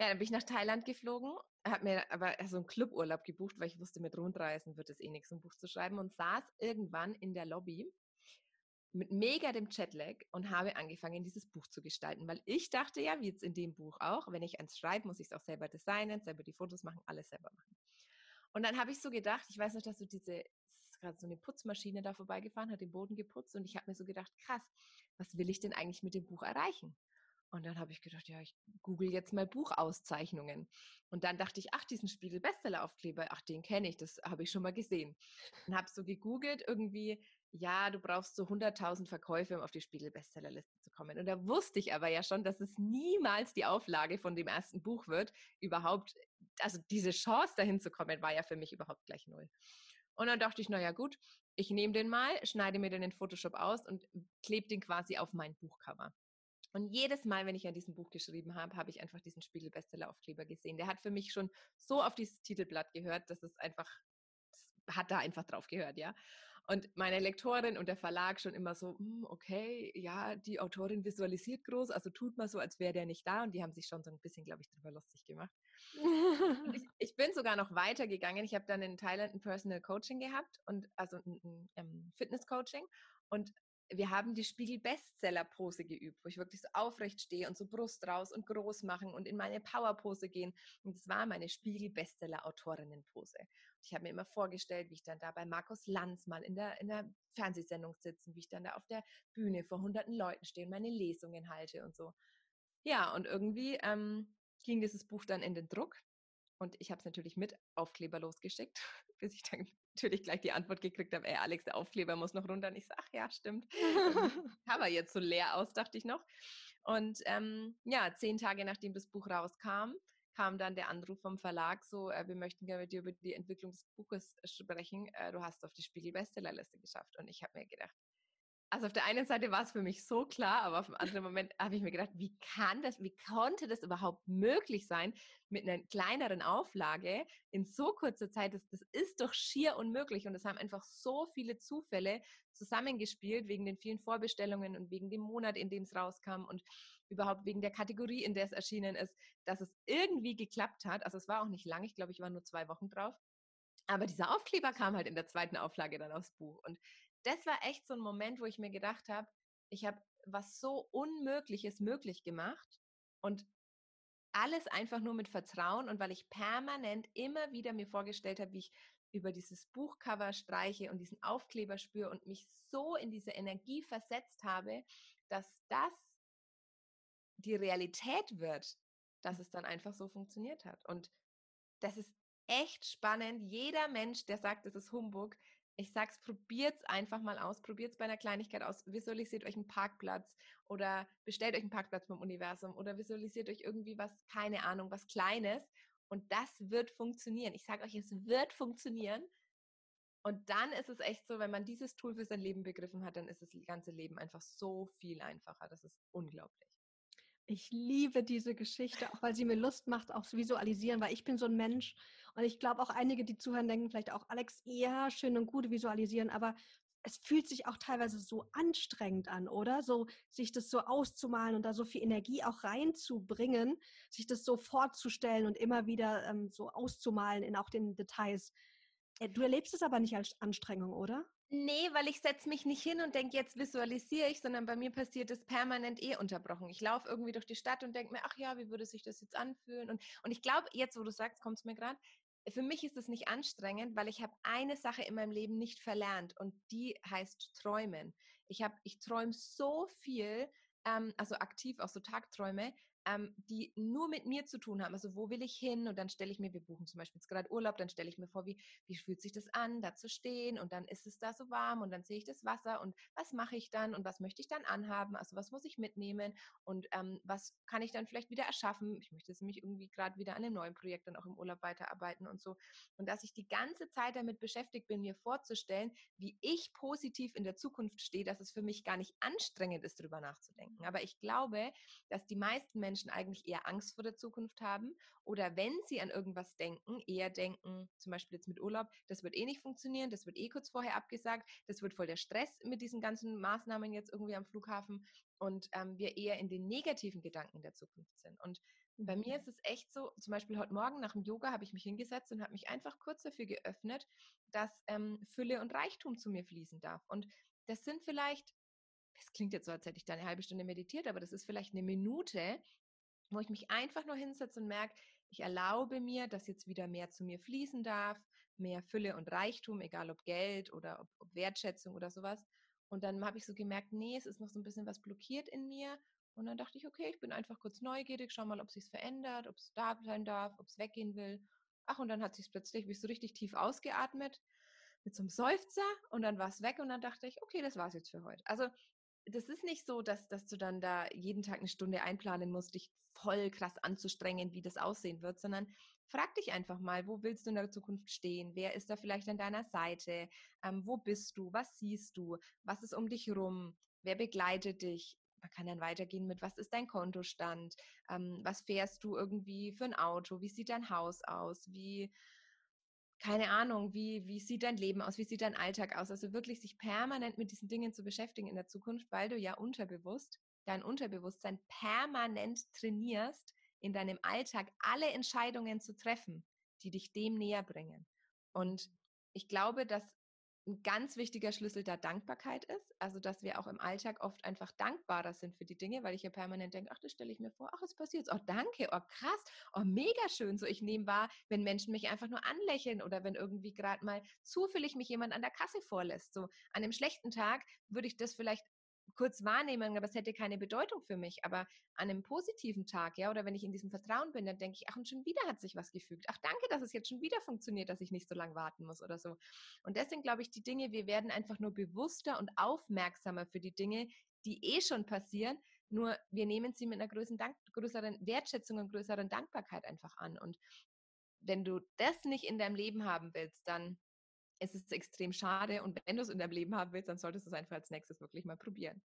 Ja, dann bin ich nach Thailand geflogen, habe mir aber so einen Cluburlaub gebucht, weil ich wusste, mit Rundreisen wird es eh nichts, ein Buch zu schreiben und saß irgendwann in der Lobby mit mega dem Jetlag und habe angefangen, dieses Buch zu gestalten, weil ich dachte ja, wie jetzt in dem Buch auch, wenn ich eins schreibe, muss ich es auch selber designen, selber die Fotos machen, alles selber machen. Und dann habe ich so gedacht, ich weiß noch, dass du diese, gerade so eine Putzmaschine da vorbeigefahren, hat den Boden geputzt und ich habe mir so gedacht, krass, was will ich denn eigentlich mit dem Buch erreichen? Und dann habe ich gedacht, ja, ich google jetzt mal Buchauszeichnungen. Und dann dachte ich, ach, diesen Spiegel Bestseller-Aufkleber, ach, den kenne ich, das habe ich schon mal gesehen. Und habe so gegoogelt, irgendwie, ja, du brauchst so 100.000 Verkäufe, um auf die Spiegel Bestsellerliste zu kommen. Und da wusste ich aber ja schon, dass es niemals die Auflage von dem ersten Buch wird. Überhaupt, also diese Chance dahin zu kommen, war ja für mich überhaupt gleich null. Und dann dachte ich, naja, gut, ich nehme den mal, schneide mir den in Photoshop aus und klebe den quasi auf mein Buchcover. Und jedes Mal, wenn ich an diesem Buch geschrieben habe, habe ich einfach diesen Spiegel-Bestseller-Aufkleber gesehen. Der hat für mich schon so auf dieses Titelblatt gehört, dass es einfach, hat da einfach drauf gehört, ja. Und meine Lektorin und der Verlag schon immer so, hm, okay, ja, die Autorin visualisiert groß, also tut mal so, als wäre der nicht da. Und die haben sich schon so ein bisschen, glaube ich, drüber lustig gemacht. ich, ich, bin sogar noch weitergegangen. Ich habe dann in Thailand ein Personal Coaching gehabt und also ein, ein, ein ähm, Fitness Coaching. Und wir haben die Spiegel-Bestseller-Pose geübt, wo ich wirklich so aufrecht stehe und so Brust raus und groß machen und in meine Power-Pose gehen. Und das war meine Spiegel-Bestseller-Autorinnen-Pose. Ich habe mir immer vorgestellt, wie ich dann da bei Markus Lanz mal in der, in der Fernsehsendung sitze, wie ich dann da auf der Bühne vor hunderten Leuten stehe und meine Lesungen halte und so. Ja, und irgendwie ähm, ging dieses Buch dann in den Druck. Und ich habe es natürlich mit Aufkleber losgeschickt, bis ich dann natürlich gleich die Antwort gekriegt habe, ey Alex, der Aufkleber muss noch runter. Und ich sage, ach ja, stimmt. Cover jetzt so leer aus, dachte ich noch. Und ähm, ja, zehn Tage nachdem das Buch rauskam, kam dann der Anruf vom Verlag, so, äh, wir möchten gerne mit dir über die Entwicklung des Buches sprechen. Äh, du hast auf die Spiegel-Bestsellerliste geschafft. Und ich habe mir gedacht, also auf der einen Seite war es für mich so klar, aber auf dem anderen Moment habe ich mir gedacht, wie kann das, wie konnte das überhaupt möglich sein mit einer kleineren Auflage in so kurzer Zeit? Das, das ist doch schier unmöglich und es haben einfach so viele Zufälle zusammengespielt wegen den vielen Vorbestellungen und wegen dem Monat, in dem es rauskam und überhaupt wegen der Kategorie, in der es erschienen ist, dass es irgendwie geklappt hat. Also es war auch nicht lang, ich glaube, ich war nur zwei Wochen drauf. Aber dieser Aufkleber kam halt in der zweiten Auflage dann aufs Buch. Und das war echt so ein Moment, wo ich mir gedacht habe, ich habe was so Unmögliches möglich gemacht und alles einfach nur mit Vertrauen und weil ich permanent immer wieder mir vorgestellt habe, wie ich über dieses Buchcover streiche und diesen Aufkleber spüre und mich so in diese Energie versetzt habe, dass das die Realität wird, dass es dann einfach so funktioniert hat. Und das ist echt spannend. Jeder Mensch, der sagt, es ist Humbug, ich sag's, probiert's einfach mal aus, probiert's bei einer Kleinigkeit aus, visualisiert euch einen Parkplatz oder bestellt euch einen Parkplatz beim Universum oder visualisiert euch irgendwie was, keine Ahnung, was Kleines und das wird funktionieren. Ich sage euch, es wird funktionieren. Und dann ist es echt so, wenn man dieses Tool für sein Leben begriffen hat, dann ist das ganze Leben einfach so viel einfacher. Das ist unglaublich. Ich liebe diese Geschichte, auch weil sie mir Lust macht, auch zu visualisieren, weil ich bin so ein Mensch und ich glaube auch einige, die zuhören, denken vielleicht auch, Alex, ja, schön und gut visualisieren, aber es fühlt sich auch teilweise so anstrengend an, oder? So sich das so auszumalen und da so viel Energie auch reinzubringen, sich das so vorzustellen und immer wieder ähm, so auszumalen in auch den Details. Äh, du erlebst es aber nicht als Anstrengung, oder? Nee, weil ich setze mich nicht hin und denke, jetzt visualisiere ich, sondern bei mir passiert es permanent eh unterbrochen. Ich laufe irgendwie durch die Stadt und denke mir, ach ja, wie würde sich das jetzt anfühlen? Und, und ich glaube, jetzt, wo du sagst, kommt es mir gerade, für mich ist es nicht anstrengend, weil ich habe eine Sache in meinem Leben nicht verlernt und die heißt Träumen. Ich habe, ich träume so viel, ähm, also aktiv auch so Tagträume, ähm, die nur mit mir zu tun haben. Also wo will ich hin? Und dann stelle ich mir, wir buchen zum Beispiel jetzt gerade Urlaub, dann stelle ich mir vor, wie, wie fühlt sich das an, da zu stehen und dann ist es da so warm und dann sehe ich das Wasser und was mache ich dann und was möchte ich dann anhaben? Also was muss ich mitnehmen und ähm, was kann ich dann vielleicht wieder erschaffen? Ich möchte nämlich irgendwie gerade wieder an einem neuen Projekt dann auch im Urlaub weiterarbeiten und so. Und dass ich die ganze Zeit damit beschäftigt bin, mir vorzustellen, wie ich positiv in der Zukunft stehe, dass es für mich gar nicht anstrengend ist, darüber nachzudenken. Aber ich glaube, dass die meisten Menschen Menschen eigentlich eher Angst vor der Zukunft haben oder wenn sie an irgendwas denken, eher denken, zum Beispiel jetzt mit Urlaub, das wird eh nicht funktionieren, das wird eh kurz vorher abgesagt, das wird voll der Stress mit diesen ganzen Maßnahmen jetzt irgendwie am Flughafen und ähm, wir eher in den negativen Gedanken der Zukunft sind. Und bei mir mhm. ist es echt so, zum Beispiel heute Morgen nach dem Yoga habe ich mich hingesetzt und habe mich einfach kurz dafür geöffnet, dass ähm, Fülle und Reichtum zu mir fließen darf. Und das sind vielleicht das klingt jetzt so, als hätte ich da eine halbe Stunde meditiert, aber das ist vielleicht eine Minute, wo ich mich einfach nur hinsetze und merke, ich erlaube mir, dass jetzt wieder mehr zu mir fließen darf, mehr Fülle und Reichtum, egal ob Geld oder ob, ob Wertschätzung oder sowas. Und dann habe ich so gemerkt, nee, es ist noch so ein bisschen was blockiert in mir. Und dann dachte ich, okay, ich bin einfach kurz neugierig, schau mal, ob sich's verändert, ob es da sein darf, ob es weggehen will. Ach, und dann hat sich plötzlich wie so richtig tief ausgeatmet mit so einem Seufzer und dann war es weg und dann dachte ich, okay, das war's jetzt für heute. Also das ist nicht so, dass, dass du dann da jeden Tag eine Stunde einplanen musst, dich voll krass anzustrengen, wie das aussehen wird, sondern frag dich einfach mal, wo willst du in der Zukunft stehen? Wer ist da vielleicht an deiner Seite? Ähm, wo bist du? Was siehst du? Was ist um dich rum? Wer begleitet dich? Man kann dann weitergehen mit, was ist dein Kontostand? Ähm, was fährst du irgendwie für ein Auto? Wie sieht dein Haus aus? Wie, keine Ahnung, wie, wie sieht dein Leben aus, wie sieht dein Alltag aus? Also wirklich sich permanent mit diesen Dingen zu beschäftigen in der Zukunft, weil du ja unterbewusst, dein Unterbewusstsein permanent trainierst, in deinem Alltag alle Entscheidungen zu treffen, die dich dem näher bringen. Und ich glaube, dass ein ganz wichtiger Schlüssel da Dankbarkeit ist. Also, dass wir auch im Alltag oft einfach dankbarer sind für die Dinge, weil ich ja permanent denke, ach, das stelle ich mir vor, ach, es passiert, oh, danke, oh, krass, oh, mega schön. So, ich nehme wahr, wenn Menschen mich einfach nur anlächeln oder wenn irgendwie gerade mal zufällig mich jemand an der Kasse vorlässt. So, an einem schlechten Tag würde ich das vielleicht kurz wahrnehmen, aber es hätte keine Bedeutung für mich. Aber an einem positiven Tag, ja, oder wenn ich in diesem Vertrauen bin, dann denke ich, ach, und schon wieder hat sich was gefügt. Ach, danke, dass es jetzt schon wieder funktioniert, dass ich nicht so lange warten muss oder so. Und sind, glaube ich, die Dinge, wir werden einfach nur bewusster und aufmerksamer für die Dinge, die eh schon passieren. Nur wir nehmen sie mit einer größeren, Dank größeren Wertschätzung und größeren Dankbarkeit einfach an. Und wenn du das nicht in deinem Leben haben willst, dann es ist extrem schade. Und wenn du es in deinem Leben haben willst, dann solltest du es einfach als nächstes wirklich mal probieren.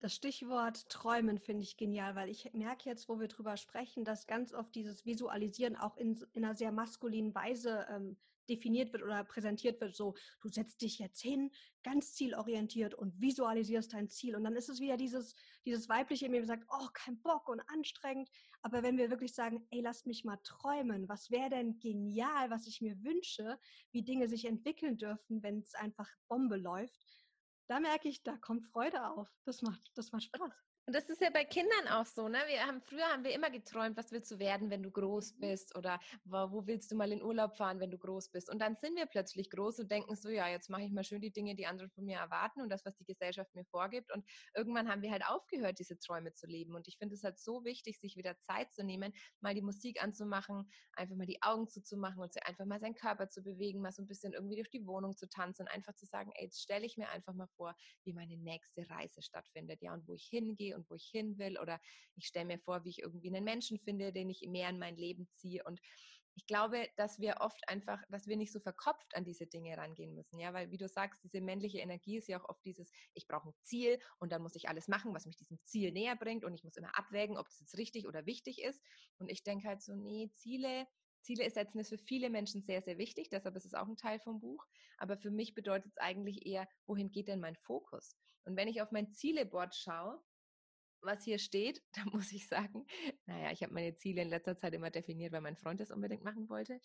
Das Stichwort Träumen finde ich genial, weil ich merke jetzt, wo wir drüber sprechen, dass ganz oft dieses Visualisieren auch in, in einer sehr maskulinen Weise ähm, definiert wird oder präsentiert wird. So, du setzt dich jetzt hin, ganz zielorientiert und visualisierst dein Ziel. Und dann ist es wieder dieses, dieses weibliche in mir, sagt, oh, kein Bock und anstrengend. Aber wenn wir wirklich sagen, ey, lass mich mal träumen, was wäre denn genial, was ich mir wünsche, wie Dinge sich entwickeln dürfen, wenn es einfach Bombe läuft, da merke ich, da kommt Freude auf. Das macht, das macht Spaß. Und das ist ja bei Kindern auch so, ne? Wir haben früher haben wir immer geträumt, was willst du werden, wenn du groß mhm. bist oder wo, wo, willst du mal in Urlaub fahren, wenn du groß bist? Und dann sind wir plötzlich groß und denken so, ja, jetzt mache ich mal schön die Dinge, die andere von mir erwarten und das, was die Gesellschaft mir vorgibt. Und irgendwann haben wir halt aufgehört, diese Träume zu leben. Und ich finde es halt so wichtig, sich wieder Zeit zu nehmen, mal die Musik anzumachen, einfach mal die Augen zuzumachen und einfach mal seinen Körper zu bewegen, mal so ein bisschen irgendwie durch die Wohnung zu tanzen und einfach zu sagen, ey, jetzt stelle ich mir einfach mal vor, wie meine nächste Reise stattfindet, ja, und wo ich hingehe und wo ich hin will oder ich stelle mir vor, wie ich irgendwie einen Menschen finde, den ich mehr in mein Leben ziehe und ich glaube, dass wir oft einfach, dass wir nicht so verkopft an diese Dinge rangehen müssen, ja, weil wie du sagst, diese männliche Energie ist ja auch oft dieses, ich brauche ein Ziel und dann muss ich alles machen, was mich diesem Ziel näher bringt und ich muss immer abwägen, ob das jetzt richtig oder wichtig ist. Und ich denke halt so, nee, Ziele, Ziele setzen ist für viele Menschen sehr, sehr wichtig, deshalb ist es auch ein Teil vom Buch. Aber für mich bedeutet es eigentlich eher, wohin geht denn mein Fokus? Und wenn ich auf mein Zieleboard schaue, was hier steht, da muss ich sagen, naja, ich habe meine Ziele in letzter Zeit immer definiert, weil mein Freund das unbedingt machen wollte.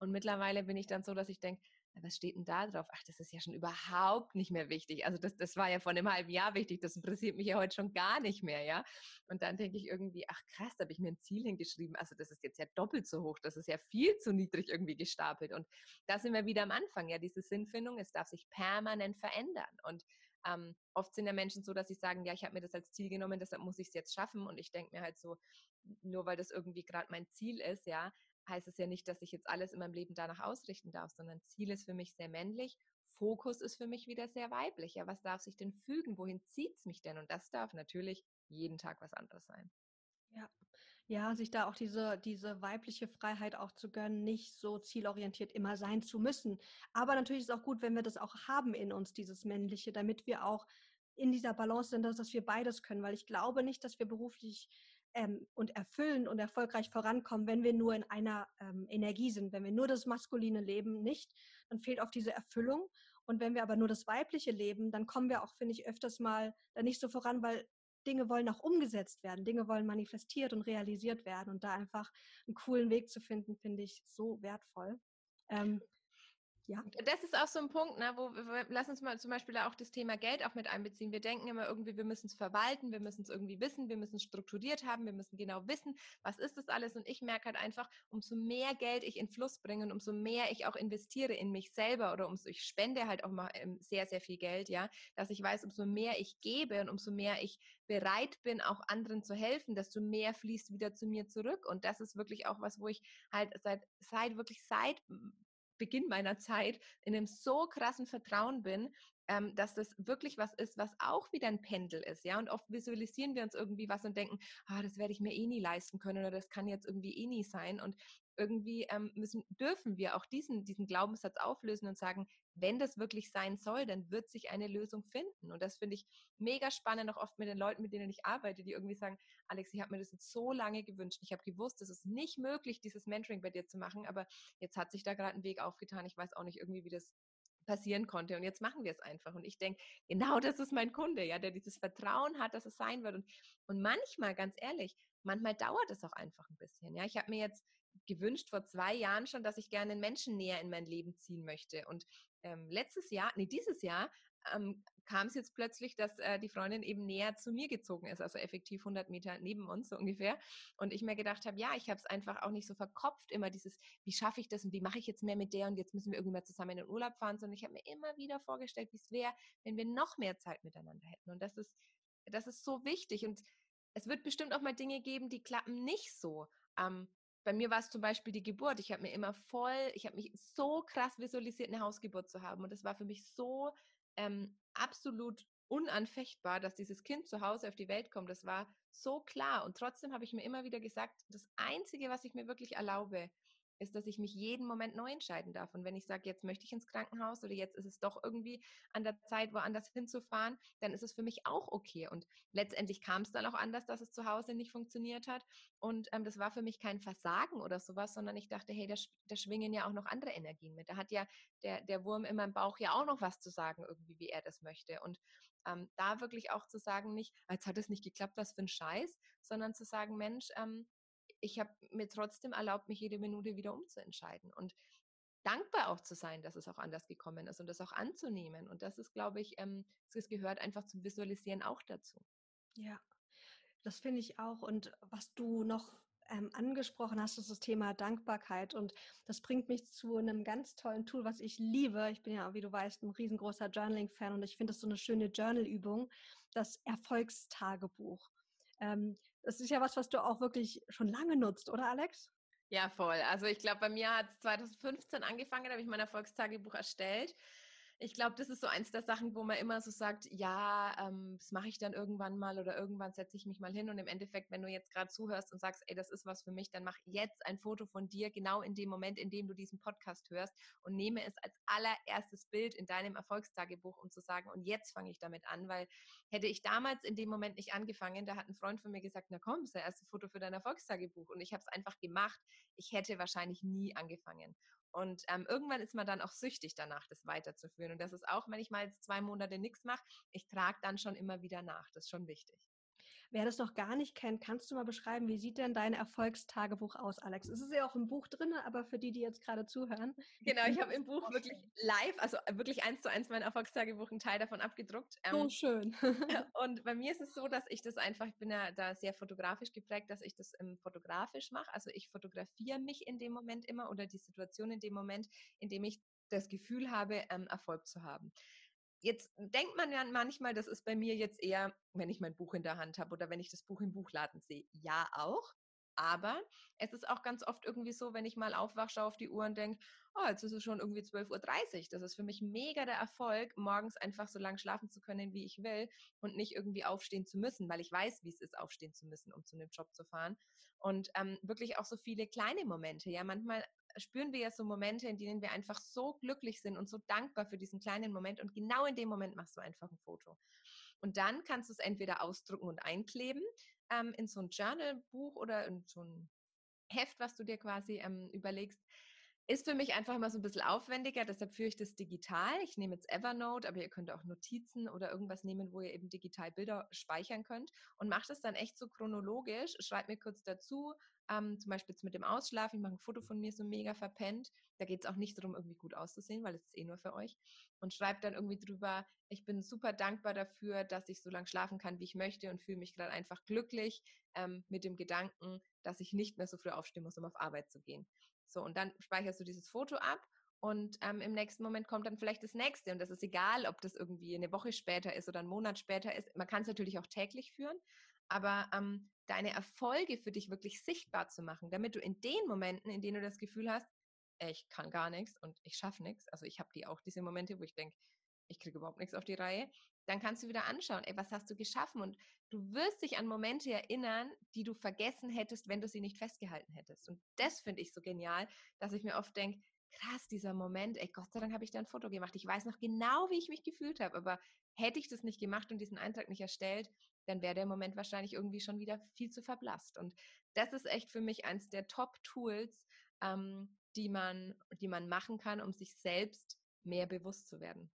Und mittlerweile bin ich dann so, dass ich denke, was steht denn da drauf? Ach, das ist ja schon überhaupt nicht mehr wichtig. Also das, das war ja vor einem halben Jahr wichtig, das interessiert mich ja heute schon gar nicht mehr, ja. Und dann denke ich irgendwie, ach krass, da habe ich mir ein Ziel hingeschrieben. Also das ist jetzt ja doppelt so hoch, das ist ja viel zu niedrig irgendwie gestapelt. Und da sind wir wieder am Anfang, ja, diese Sinnfindung, es darf sich permanent verändern. Und ähm, oft sind ja Menschen so, dass sie sagen, ja, ich habe mir das als Ziel genommen, deshalb muss ich es jetzt schaffen. Und ich denke mir halt so, nur weil das irgendwie gerade mein Ziel ist, ja, heißt es ja nicht, dass ich jetzt alles in meinem Leben danach ausrichten darf, sondern Ziel ist für mich sehr männlich. Fokus ist für mich wieder sehr weiblich. Ja, was darf sich denn fügen? Wohin zieht es mich denn? Und das darf natürlich jeden Tag was anderes sein. Ja, ja, sich da auch diese, diese weibliche Freiheit auch zu gönnen, nicht so zielorientiert immer sein zu müssen. Aber natürlich ist es auch gut, wenn wir das auch haben in uns, dieses Männliche, damit wir auch in dieser Balance sind, dass, wir beides können. Weil ich glaube nicht, dass wir beruflich ähm, und erfüllend und erfolgreich vorankommen, wenn wir nur in einer ähm, Energie sind. Wenn wir nur das maskuline leben, nicht, dann fehlt oft diese Erfüllung. Und wenn wir aber nur das weibliche leben, dann kommen wir auch, finde ich, öfters mal da nicht so voran, weil Dinge wollen auch umgesetzt werden, Dinge wollen manifestiert und realisiert werden und da einfach einen coolen Weg zu finden, finde ich so wertvoll. Ähm, ja. Das ist auch so ein Punkt, ne, wo wir, lass uns mal zum Beispiel auch das Thema Geld auch mit einbeziehen. Wir denken immer irgendwie, wir müssen es verwalten, wir müssen es irgendwie wissen, wir müssen es strukturiert haben, wir müssen genau wissen, was ist das alles. Und ich merke halt einfach, umso mehr Geld ich in Fluss bringe und umso mehr ich auch investiere in mich selber oder umso ich spende halt auch mal ähm, sehr, sehr viel Geld, ja, dass ich weiß, umso mehr ich gebe und umso mehr ich bereit bin, auch anderen zu helfen, desto mehr fließt wieder zu mir zurück. Und das ist wirklich auch was, wo ich halt seit, seit wirklich seit Beginn meiner Zeit in einem so krassen Vertrauen bin, ähm, dass das wirklich was ist, was auch wieder ein Pendel ist, ja. Und oft visualisieren wir uns irgendwie was und denken, ah, das werde ich mir eh nie leisten können oder das kann jetzt irgendwie eh nie sein. Und irgendwie ähm, müssen, dürfen wir auch diesen, diesen Glaubenssatz auflösen und sagen, wenn das wirklich sein soll, dann wird sich eine Lösung finden. Und das finde ich mega spannend, auch oft mit den Leuten, mit denen ich arbeite, die irgendwie sagen, Alex, ich habe mir das jetzt so lange gewünscht. Ich habe gewusst, es ist nicht möglich, dieses Mentoring bei dir zu machen, aber jetzt hat sich da gerade ein Weg aufgetan. Ich weiß auch nicht irgendwie, wie das passieren konnte. Und jetzt machen wir es einfach. Und ich denke, genau das ist mein Kunde, ja, der dieses Vertrauen hat, dass es sein wird. Und, und manchmal, ganz ehrlich, manchmal dauert es auch einfach ein bisschen. Ja, ich habe mir jetzt gewünscht vor zwei Jahren schon, dass ich gerne einen Menschen näher in mein Leben ziehen möchte. Und ähm, letztes Jahr, nee, dieses Jahr ähm, kam es jetzt plötzlich, dass äh, die Freundin eben näher zu mir gezogen ist, also effektiv 100 Meter neben uns so ungefähr. Und ich mir gedacht habe, ja, ich habe es einfach auch nicht so verkopft, immer dieses, wie schaffe ich das und wie mache ich jetzt mehr mit der und jetzt müssen wir irgendwie mal zusammen in den Urlaub fahren, sondern ich habe mir immer wieder vorgestellt, wie es wäre, wenn wir noch mehr Zeit miteinander hätten. Und das ist, das ist so wichtig. Und es wird bestimmt auch mal Dinge geben, die klappen nicht so. Ähm, bei mir war es zum Beispiel die Geburt. Ich habe mir immer voll, ich habe mich so krass visualisiert, eine Hausgeburt zu haben. Und es war für mich so ähm, absolut unanfechtbar, dass dieses Kind zu Hause auf die Welt kommt. Das war so klar. Und trotzdem habe ich mir immer wieder gesagt, das Einzige, was ich mir wirklich erlaube, ist, dass ich mich jeden Moment neu entscheiden darf. Und wenn ich sage, jetzt möchte ich ins Krankenhaus oder jetzt ist es doch irgendwie an der Zeit, woanders hinzufahren, dann ist es für mich auch okay. Und letztendlich kam es dann auch anders, dass es zu Hause nicht funktioniert hat. Und ähm, das war für mich kein Versagen oder sowas, sondern ich dachte, hey, da, da schwingen ja auch noch andere Energien mit. Da hat ja der, der Wurm in meinem Bauch ja auch noch was zu sagen, irgendwie, wie er das möchte. Und ähm, da wirklich auch zu sagen, nicht, als hat es nicht geklappt, was für ein Scheiß, sondern zu sagen, Mensch, ähm, ich habe mir trotzdem erlaubt, mich jede Minute wieder umzuentscheiden und dankbar auch zu sein, dass es auch anders gekommen ist und das auch anzunehmen. Und das ist, glaube ich, ähm, es gehört einfach zum Visualisieren auch dazu. Ja, das finde ich auch. Und was du noch ähm, angesprochen hast, ist das Thema Dankbarkeit. Und das bringt mich zu einem ganz tollen Tool, was ich liebe. Ich bin ja, wie du weißt, ein riesengroßer Journaling-Fan und ich finde das so eine schöne Journal-Übung, das Erfolgstagebuch. Ähm, das ist ja was, was du auch wirklich schon lange nutzt, oder Alex? Ja, voll. Also ich glaube, bei mir hat es 2015 angefangen, da habe ich mein Erfolgstagebuch erstellt ich glaube, das ist so eins der Sachen, wo man immer so sagt, ja, ähm, das mache ich dann irgendwann mal oder irgendwann setze ich mich mal hin und im Endeffekt, wenn du jetzt gerade zuhörst und sagst, ey, das ist was für mich, dann mach jetzt ein Foto von dir genau in dem Moment, in dem du diesen Podcast hörst und nehme es als allererstes Bild in deinem Erfolgstagebuch, um zu sagen, und jetzt fange ich damit an, weil hätte ich damals in dem Moment nicht angefangen, da hat ein Freund von mir gesagt, na komm, das ist das erste Foto für dein Erfolgstagebuch und ich habe es einfach gemacht. Ich hätte wahrscheinlich nie angefangen. Und ähm, irgendwann ist man dann auch süchtig danach, das weiterzuführen. Und das ist auch, wenn ich mal jetzt zwei Monate nichts mache, ich trage dann schon immer wieder nach. Das ist schon wichtig. Wer das noch gar nicht kennt, kannst du mal beschreiben, wie sieht denn dein Erfolgstagebuch aus, Alex? Es ist ja auch im Buch drin, aber für die, die jetzt gerade zuhören. Genau, ich habe im Buch wirklich live, also wirklich eins zu eins mein Erfolgstagebuch, einen Teil davon abgedruckt. Oh, ähm, schön. und bei mir ist es so, dass ich das einfach, ich bin ja da sehr fotografisch geprägt, dass ich das ähm, fotografisch mache. Also ich fotografiere mich in dem Moment immer oder die Situation in dem Moment, in dem ich das Gefühl habe, ähm, Erfolg zu haben. Jetzt denkt man ja manchmal, das ist bei mir jetzt eher, wenn ich mein Buch in der Hand habe oder wenn ich das Buch im Buchladen sehe. Ja, auch. Aber es ist auch ganz oft irgendwie so, wenn ich mal aufwache, schaue auf die Uhr und denke, oh, jetzt ist es schon irgendwie 12.30 Uhr. Das ist für mich mega der Erfolg, morgens einfach so lange schlafen zu können, wie ich will und nicht irgendwie aufstehen zu müssen, weil ich weiß, wie es ist, aufstehen zu müssen, um zu einem Job zu fahren. Und ähm, wirklich auch so viele kleine Momente. Ja, manchmal spüren wir ja so Momente, in denen wir einfach so glücklich sind und so dankbar für diesen kleinen Moment. Und genau in dem Moment machst du einfach ein Foto. Und dann kannst du es entweder ausdrucken und einkleben ähm, in so ein Journalbuch oder in so ein Heft, was du dir quasi ähm, überlegst. Ist für mich einfach immer so ein bisschen aufwendiger, deshalb führe ich das digital. Ich nehme jetzt Evernote, aber ihr könnt auch Notizen oder irgendwas nehmen, wo ihr eben digital Bilder speichern könnt und macht es dann echt so chronologisch. Schreibt mir kurz dazu, ähm, zum Beispiel jetzt mit dem Ausschlafen, ich mache ein Foto von mir so mega verpennt. Da geht es auch nicht darum, irgendwie gut auszusehen, weil es ist eh nur für euch. Und schreibt dann irgendwie drüber, ich bin super dankbar dafür, dass ich so lange schlafen kann, wie ich möchte und fühle mich gerade einfach glücklich ähm, mit dem Gedanken, dass ich nicht mehr so früh aufstehen muss, um auf Arbeit zu gehen. So, und dann speicherst du dieses Foto ab und ähm, im nächsten Moment kommt dann vielleicht das nächste. Und das ist egal, ob das irgendwie eine Woche später ist oder einen Monat später ist. Man kann es natürlich auch täglich führen, aber ähm, deine Erfolge für dich wirklich sichtbar zu machen, damit du in den Momenten, in denen du das Gefühl hast, ich kann gar nichts und ich schaffe nichts, also ich habe die auch diese Momente, wo ich denke, ich kriege überhaupt nichts auf die Reihe, dann kannst du wieder anschauen, ey, was hast du geschaffen? Und du wirst dich an Momente erinnern, die du vergessen hättest, wenn du sie nicht festgehalten hättest. Und das finde ich so genial, dass ich mir oft denke, krass, dieser Moment, ey, Gott sei Dank habe ich da ein Foto gemacht. Ich weiß noch genau, wie ich mich gefühlt habe, aber hätte ich das nicht gemacht und diesen Eintrag nicht erstellt, dann wäre der Moment wahrscheinlich irgendwie schon wieder viel zu verblasst. Und das ist echt für mich eins der Top-Tools, ähm, die, man, die man machen kann, um sich selbst mehr bewusst zu werden.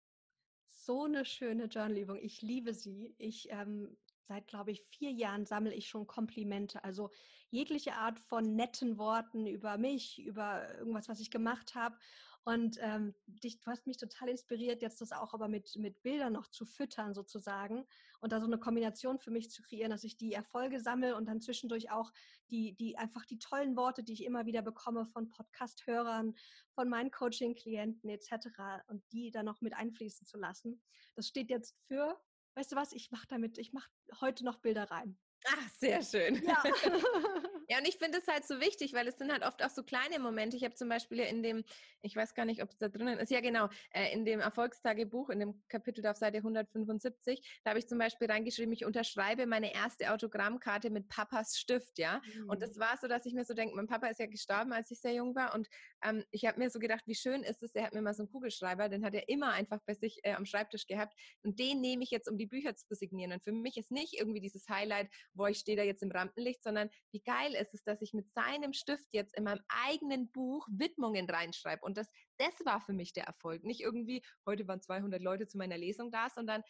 So eine schöne Journalübung. Ich liebe sie. Ich ähm, seit, glaube ich, vier Jahren sammle ich schon Komplimente. Also jegliche Art von netten Worten über mich, über irgendwas, was ich gemacht habe. Und ähm, dich, du hast mich total inspiriert, jetzt das auch aber mit, mit Bildern noch zu füttern sozusagen und da so eine Kombination für mich zu kreieren, dass ich die Erfolge sammle und dann zwischendurch auch die, die einfach die tollen Worte, die ich immer wieder bekomme von Podcast-Hörern, von meinen Coaching-Klienten etc. und die dann noch mit einfließen zu lassen. Das steht jetzt für weißt du was, ich mache damit, ich mache heute noch Bilder rein. Ach, sehr schön. Ja, ja und ich finde es halt so wichtig, weil es sind halt oft auch so kleine Momente. Ich habe zum Beispiel in dem, ich weiß gar nicht, ob es da drinnen ist, ja genau, äh, in dem Erfolgstagebuch, in dem Kapitel auf Seite 175, da habe ich zum Beispiel reingeschrieben, ich unterschreibe meine erste Autogrammkarte mit Papas Stift, ja. Mhm. Und das war so, dass ich mir so denke, mein Papa ist ja gestorben, als ich sehr jung war und ähm, ich habe mir so gedacht, wie schön ist es, der hat mir mal so einen Kugelschreiber, den hat er immer einfach bei sich äh, am Schreibtisch gehabt und den nehme ich jetzt, um die Bücher zu signieren. Und für mich ist nicht irgendwie dieses Highlight, wo ich stehe da jetzt im Rampenlicht, sondern wie geil ist es, dass ich mit seinem Stift jetzt in meinem eigenen Buch Widmungen reinschreibe. Und das, das war für mich der Erfolg. Nicht irgendwie, heute waren 200 Leute zu meiner Lesung da, sondern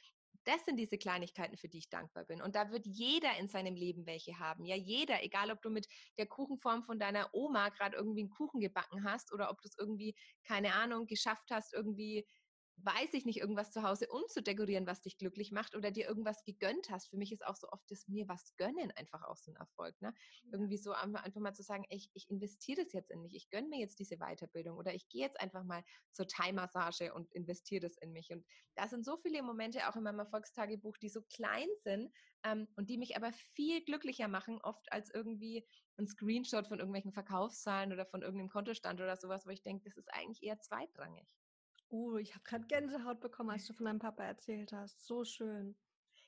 das sind diese Kleinigkeiten, für die ich dankbar bin. Und da wird jeder in seinem Leben welche haben. Ja, jeder, egal ob du mit der Kuchenform von deiner Oma gerade irgendwie einen Kuchen gebacken hast oder ob du es irgendwie, keine Ahnung, geschafft hast, irgendwie weiß ich nicht, irgendwas zu Hause umzudekorieren, was dich glücklich macht oder dir irgendwas gegönnt hast. Für mich ist auch so oft das mir was gönnen einfach auch so ein Erfolg. Ne? Irgendwie so einfach, mal zu sagen, ich, ich investiere das jetzt in mich, ich gönne mir jetzt diese Weiterbildung oder ich gehe jetzt einfach mal zur Thai-Massage und investiere das in mich. Und da sind so viele Momente auch in meinem Erfolgstagebuch, die so klein sind ähm, und die mich aber viel glücklicher machen, oft als irgendwie ein Screenshot von irgendwelchen Verkaufszahlen oder von irgendeinem Kontostand oder sowas, wo ich denke, das ist eigentlich eher zweitrangig. Oh, ich habe gerade Gänsehaut bekommen, als du von deinem Papa erzählt hast. So schön.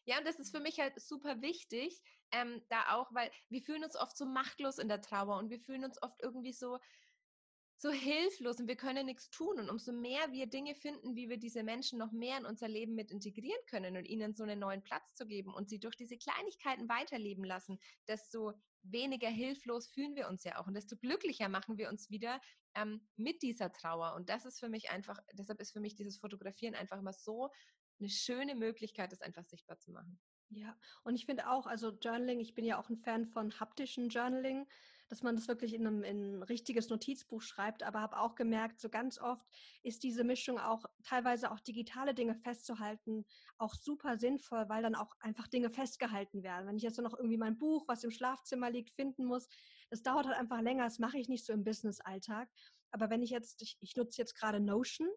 Ja, und das ist für mich halt super wichtig, ähm, da auch, weil wir fühlen uns oft so machtlos in der Trauer und wir fühlen uns oft irgendwie so, so hilflos und wir können nichts tun. Und umso mehr wir Dinge finden, wie wir diese Menschen noch mehr in unser Leben mit integrieren können und ihnen so einen neuen Platz zu geben und sie durch diese Kleinigkeiten weiterleben lassen, desto weniger hilflos fühlen wir uns ja auch und desto glücklicher machen wir uns wieder ähm, mit dieser Trauer. Und das ist für mich einfach, deshalb ist für mich dieses Fotografieren einfach immer so eine schöne Möglichkeit, das einfach sichtbar zu machen. Ja, und ich finde auch, also Journaling, ich bin ja auch ein Fan von haptischen Journaling, dass man das wirklich in, einem, in ein richtiges Notizbuch schreibt, aber habe auch gemerkt, so ganz oft ist diese Mischung auch teilweise auch digitale Dinge festzuhalten auch super sinnvoll, weil dann auch einfach Dinge festgehalten werden. Wenn ich jetzt noch irgendwie mein Buch, was im Schlafzimmer liegt, finden muss, das dauert halt einfach länger, das mache ich nicht so im Business-Alltag. Aber wenn ich jetzt, ich, ich nutze jetzt gerade Notion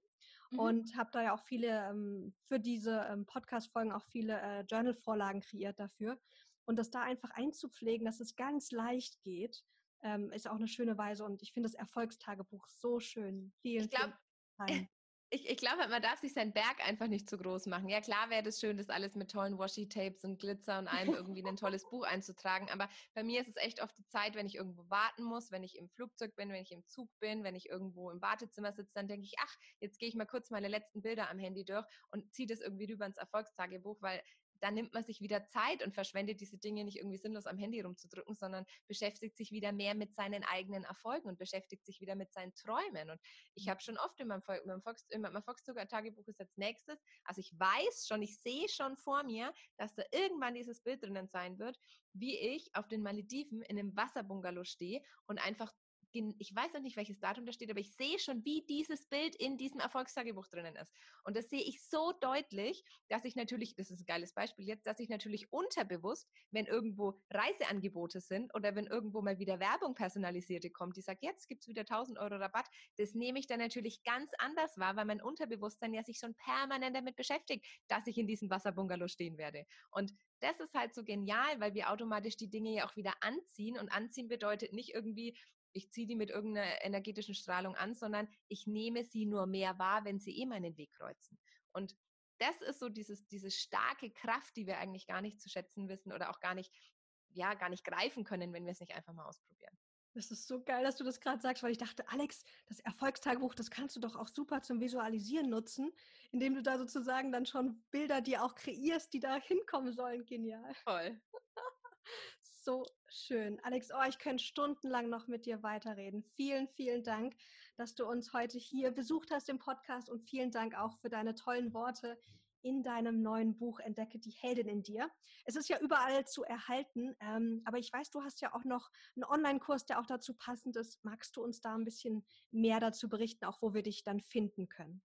mhm. und habe da ja auch viele, ähm, für diese ähm, Podcast-Folgen auch viele äh, Journal-Vorlagen kreiert dafür. Und das da einfach einzupflegen, dass es ganz leicht geht, ähm, ist auch eine schöne Weise. Und ich finde das Erfolgstagebuch so schön. Vielen, ich glaube, ich, ich glaube, man darf sich seinen Berg einfach nicht zu groß machen. Ja, klar wäre das schön, das alles mit tollen Washi-Tapes und Glitzer und allem irgendwie in ein tolles Buch einzutragen. Aber bei mir ist es echt oft die Zeit, wenn ich irgendwo warten muss, wenn ich im Flugzeug bin, wenn ich im Zug bin, wenn ich irgendwo im Wartezimmer sitze, dann denke ich, ach, jetzt gehe ich mal kurz meine letzten Bilder am Handy durch und ziehe das irgendwie rüber ins Erfolgstagebuch, weil dann nimmt man sich wieder Zeit und verschwendet diese Dinge nicht irgendwie sinnlos am Handy rumzudrücken, sondern beschäftigt sich wieder mehr mit seinen eigenen Erfolgen und beschäftigt sich wieder mit seinen Träumen. Und ich habe schon oft in meinem, in meinem, Volks, in meinem Volkszucker-Tagebuch ist als nächstes, also ich weiß schon, ich sehe schon vor mir, dass da irgendwann dieses Bild drinnen sein wird, wie ich auf den Malediven in einem Wasserbungalow stehe und einfach ich weiß noch nicht, welches Datum da steht, aber ich sehe schon, wie dieses Bild in diesem Erfolgstagebuch drinnen ist. Und das sehe ich so deutlich, dass ich natürlich, das ist ein geiles Beispiel jetzt, dass ich natürlich unterbewusst, wenn irgendwo Reiseangebote sind oder wenn irgendwo mal wieder Werbung personalisierte kommt, die sagt, jetzt gibt es wieder 1000 Euro Rabatt, das nehme ich dann natürlich ganz anders wahr, weil mein Unterbewusstsein ja sich schon permanent damit beschäftigt, dass ich in diesem Wasserbungalow stehen werde. Und das ist halt so genial, weil wir automatisch die Dinge ja auch wieder anziehen. Und anziehen bedeutet nicht irgendwie, ich ziehe die mit irgendeiner energetischen Strahlung an, sondern ich nehme sie nur mehr wahr, wenn sie eh meinen Weg kreuzen. Und das ist so dieses, diese starke Kraft, die wir eigentlich gar nicht zu schätzen wissen oder auch gar nicht, ja, gar nicht greifen können, wenn wir es nicht einfach mal ausprobieren. Das ist so geil, dass du das gerade sagst, weil ich dachte, Alex, das Erfolgstagebuch, das kannst du doch auch super zum Visualisieren nutzen, indem du da sozusagen dann schon Bilder, die auch kreierst, die da hinkommen sollen. Genial. Toll. so schön. Alex, oh, ich könnte stundenlang noch mit dir weiterreden. Vielen, vielen Dank, dass du uns heute hier besucht hast im Podcast und vielen Dank auch für deine tollen Worte in deinem neuen Buch Entdecke die Heldin in dir. Es ist ja überall zu erhalten, ähm, aber ich weiß, du hast ja auch noch einen Online-Kurs, der auch dazu passend ist. Magst du uns da ein bisschen mehr dazu berichten, auch wo wir dich dann finden können?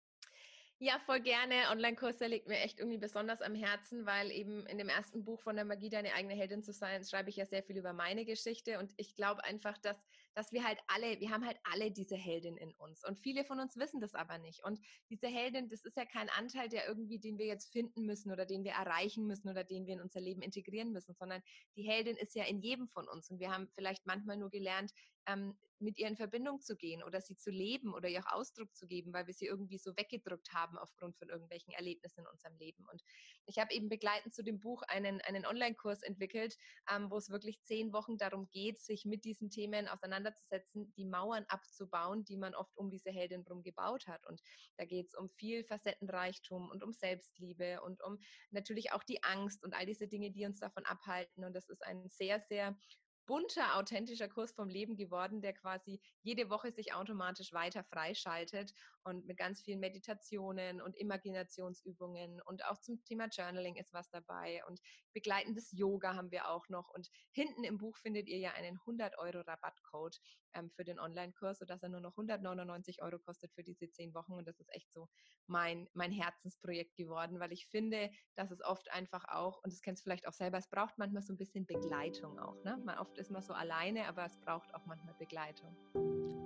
Ja, voll gerne. Online-Kurse liegt mir echt irgendwie besonders am Herzen, weil eben in dem ersten Buch von der Magie, deine eigene Heldin zu sein, schreibe ich ja sehr viel über meine Geschichte. Und ich glaube einfach, dass dass wir halt alle, wir haben halt alle diese Heldin in uns. Und viele von uns wissen das aber nicht. Und diese Heldin, das ist ja kein Anteil, der irgendwie, den wir jetzt finden müssen oder den wir erreichen müssen oder den wir in unser Leben integrieren müssen, sondern die Heldin ist ja in jedem von uns. Und wir haben vielleicht manchmal nur gelernt, ähm, mit ihr in Verbindung zu gehen oder sie zu leben oder ihr auch Ausdruck zu geben, weil wir sie irgendwie so weggedrückt haben aufgrund von irgendwelchen Erlebnissen in unserem Leben. Und ich habe eben begleitend zu dem Buch einen, einen Online-Kurs entwickelt, ähm, wo es wirklich zehn Wochen darum geht, sich mit diesen Themen auseinanderzusetzen, die Mauern abzubauen, die man oft um diese Heldin drum gebaut hat. Und da geht es um viel Facettenreichtum und um Selbstliebe und um natürlich auch die Angst und all diese Dinge, die uns davon abhalten. Und das ist ein sehr, sehr bunter, authentischer Kurs vom Leben geworden, der quasi jede Woche sich automatisch weiter freischaltet und mit ganz vielen Meditationen und Imaginationsübungen und auch zum Thema Journaling ist was dabei und begleitendes Yoga haben wir auch noch und hinten im Buch findet ihr ja einen 100 Euro Rabattcode ähm, für den Online-Kurs, sodass er nur noch 199 Euro kostet für diese zehn Wochen und das ist echt so mein, mein Herzensprojekt geworden, weil ich finde, dass es oft einfach auch, und das kennst du vielleicht auch selber, es braucht manchmal so ein bisschen Begleitung auch. Ne? Man oft ist man so alleine, aber es braucht auch manchmal Begleitung.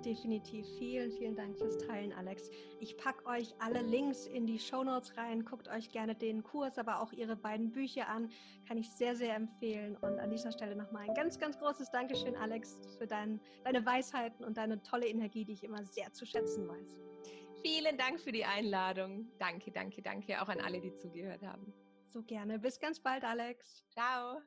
Definitiv. Vielen, vielen Dank fürs Teilen, Alex. Ich packe euch alle Links in die Show Notes rein. Guckt euch gerne den Kurs, aber auch ihre beiden Bücher an. Kann ich sehr, sehr empfehlen. Und an dieser Stelle nochmal ein ganz, ganz großes Dankeschön, Alex, für dein, deine Weisheiten und deine tolle Energie, die ich immer sehr zu schätzen weiß. Vielen Dank für die Einladung. Danke, danke, danke auch an alle, die zugehört haben. So gerne. Bis ganz bald, Alex. Ciao.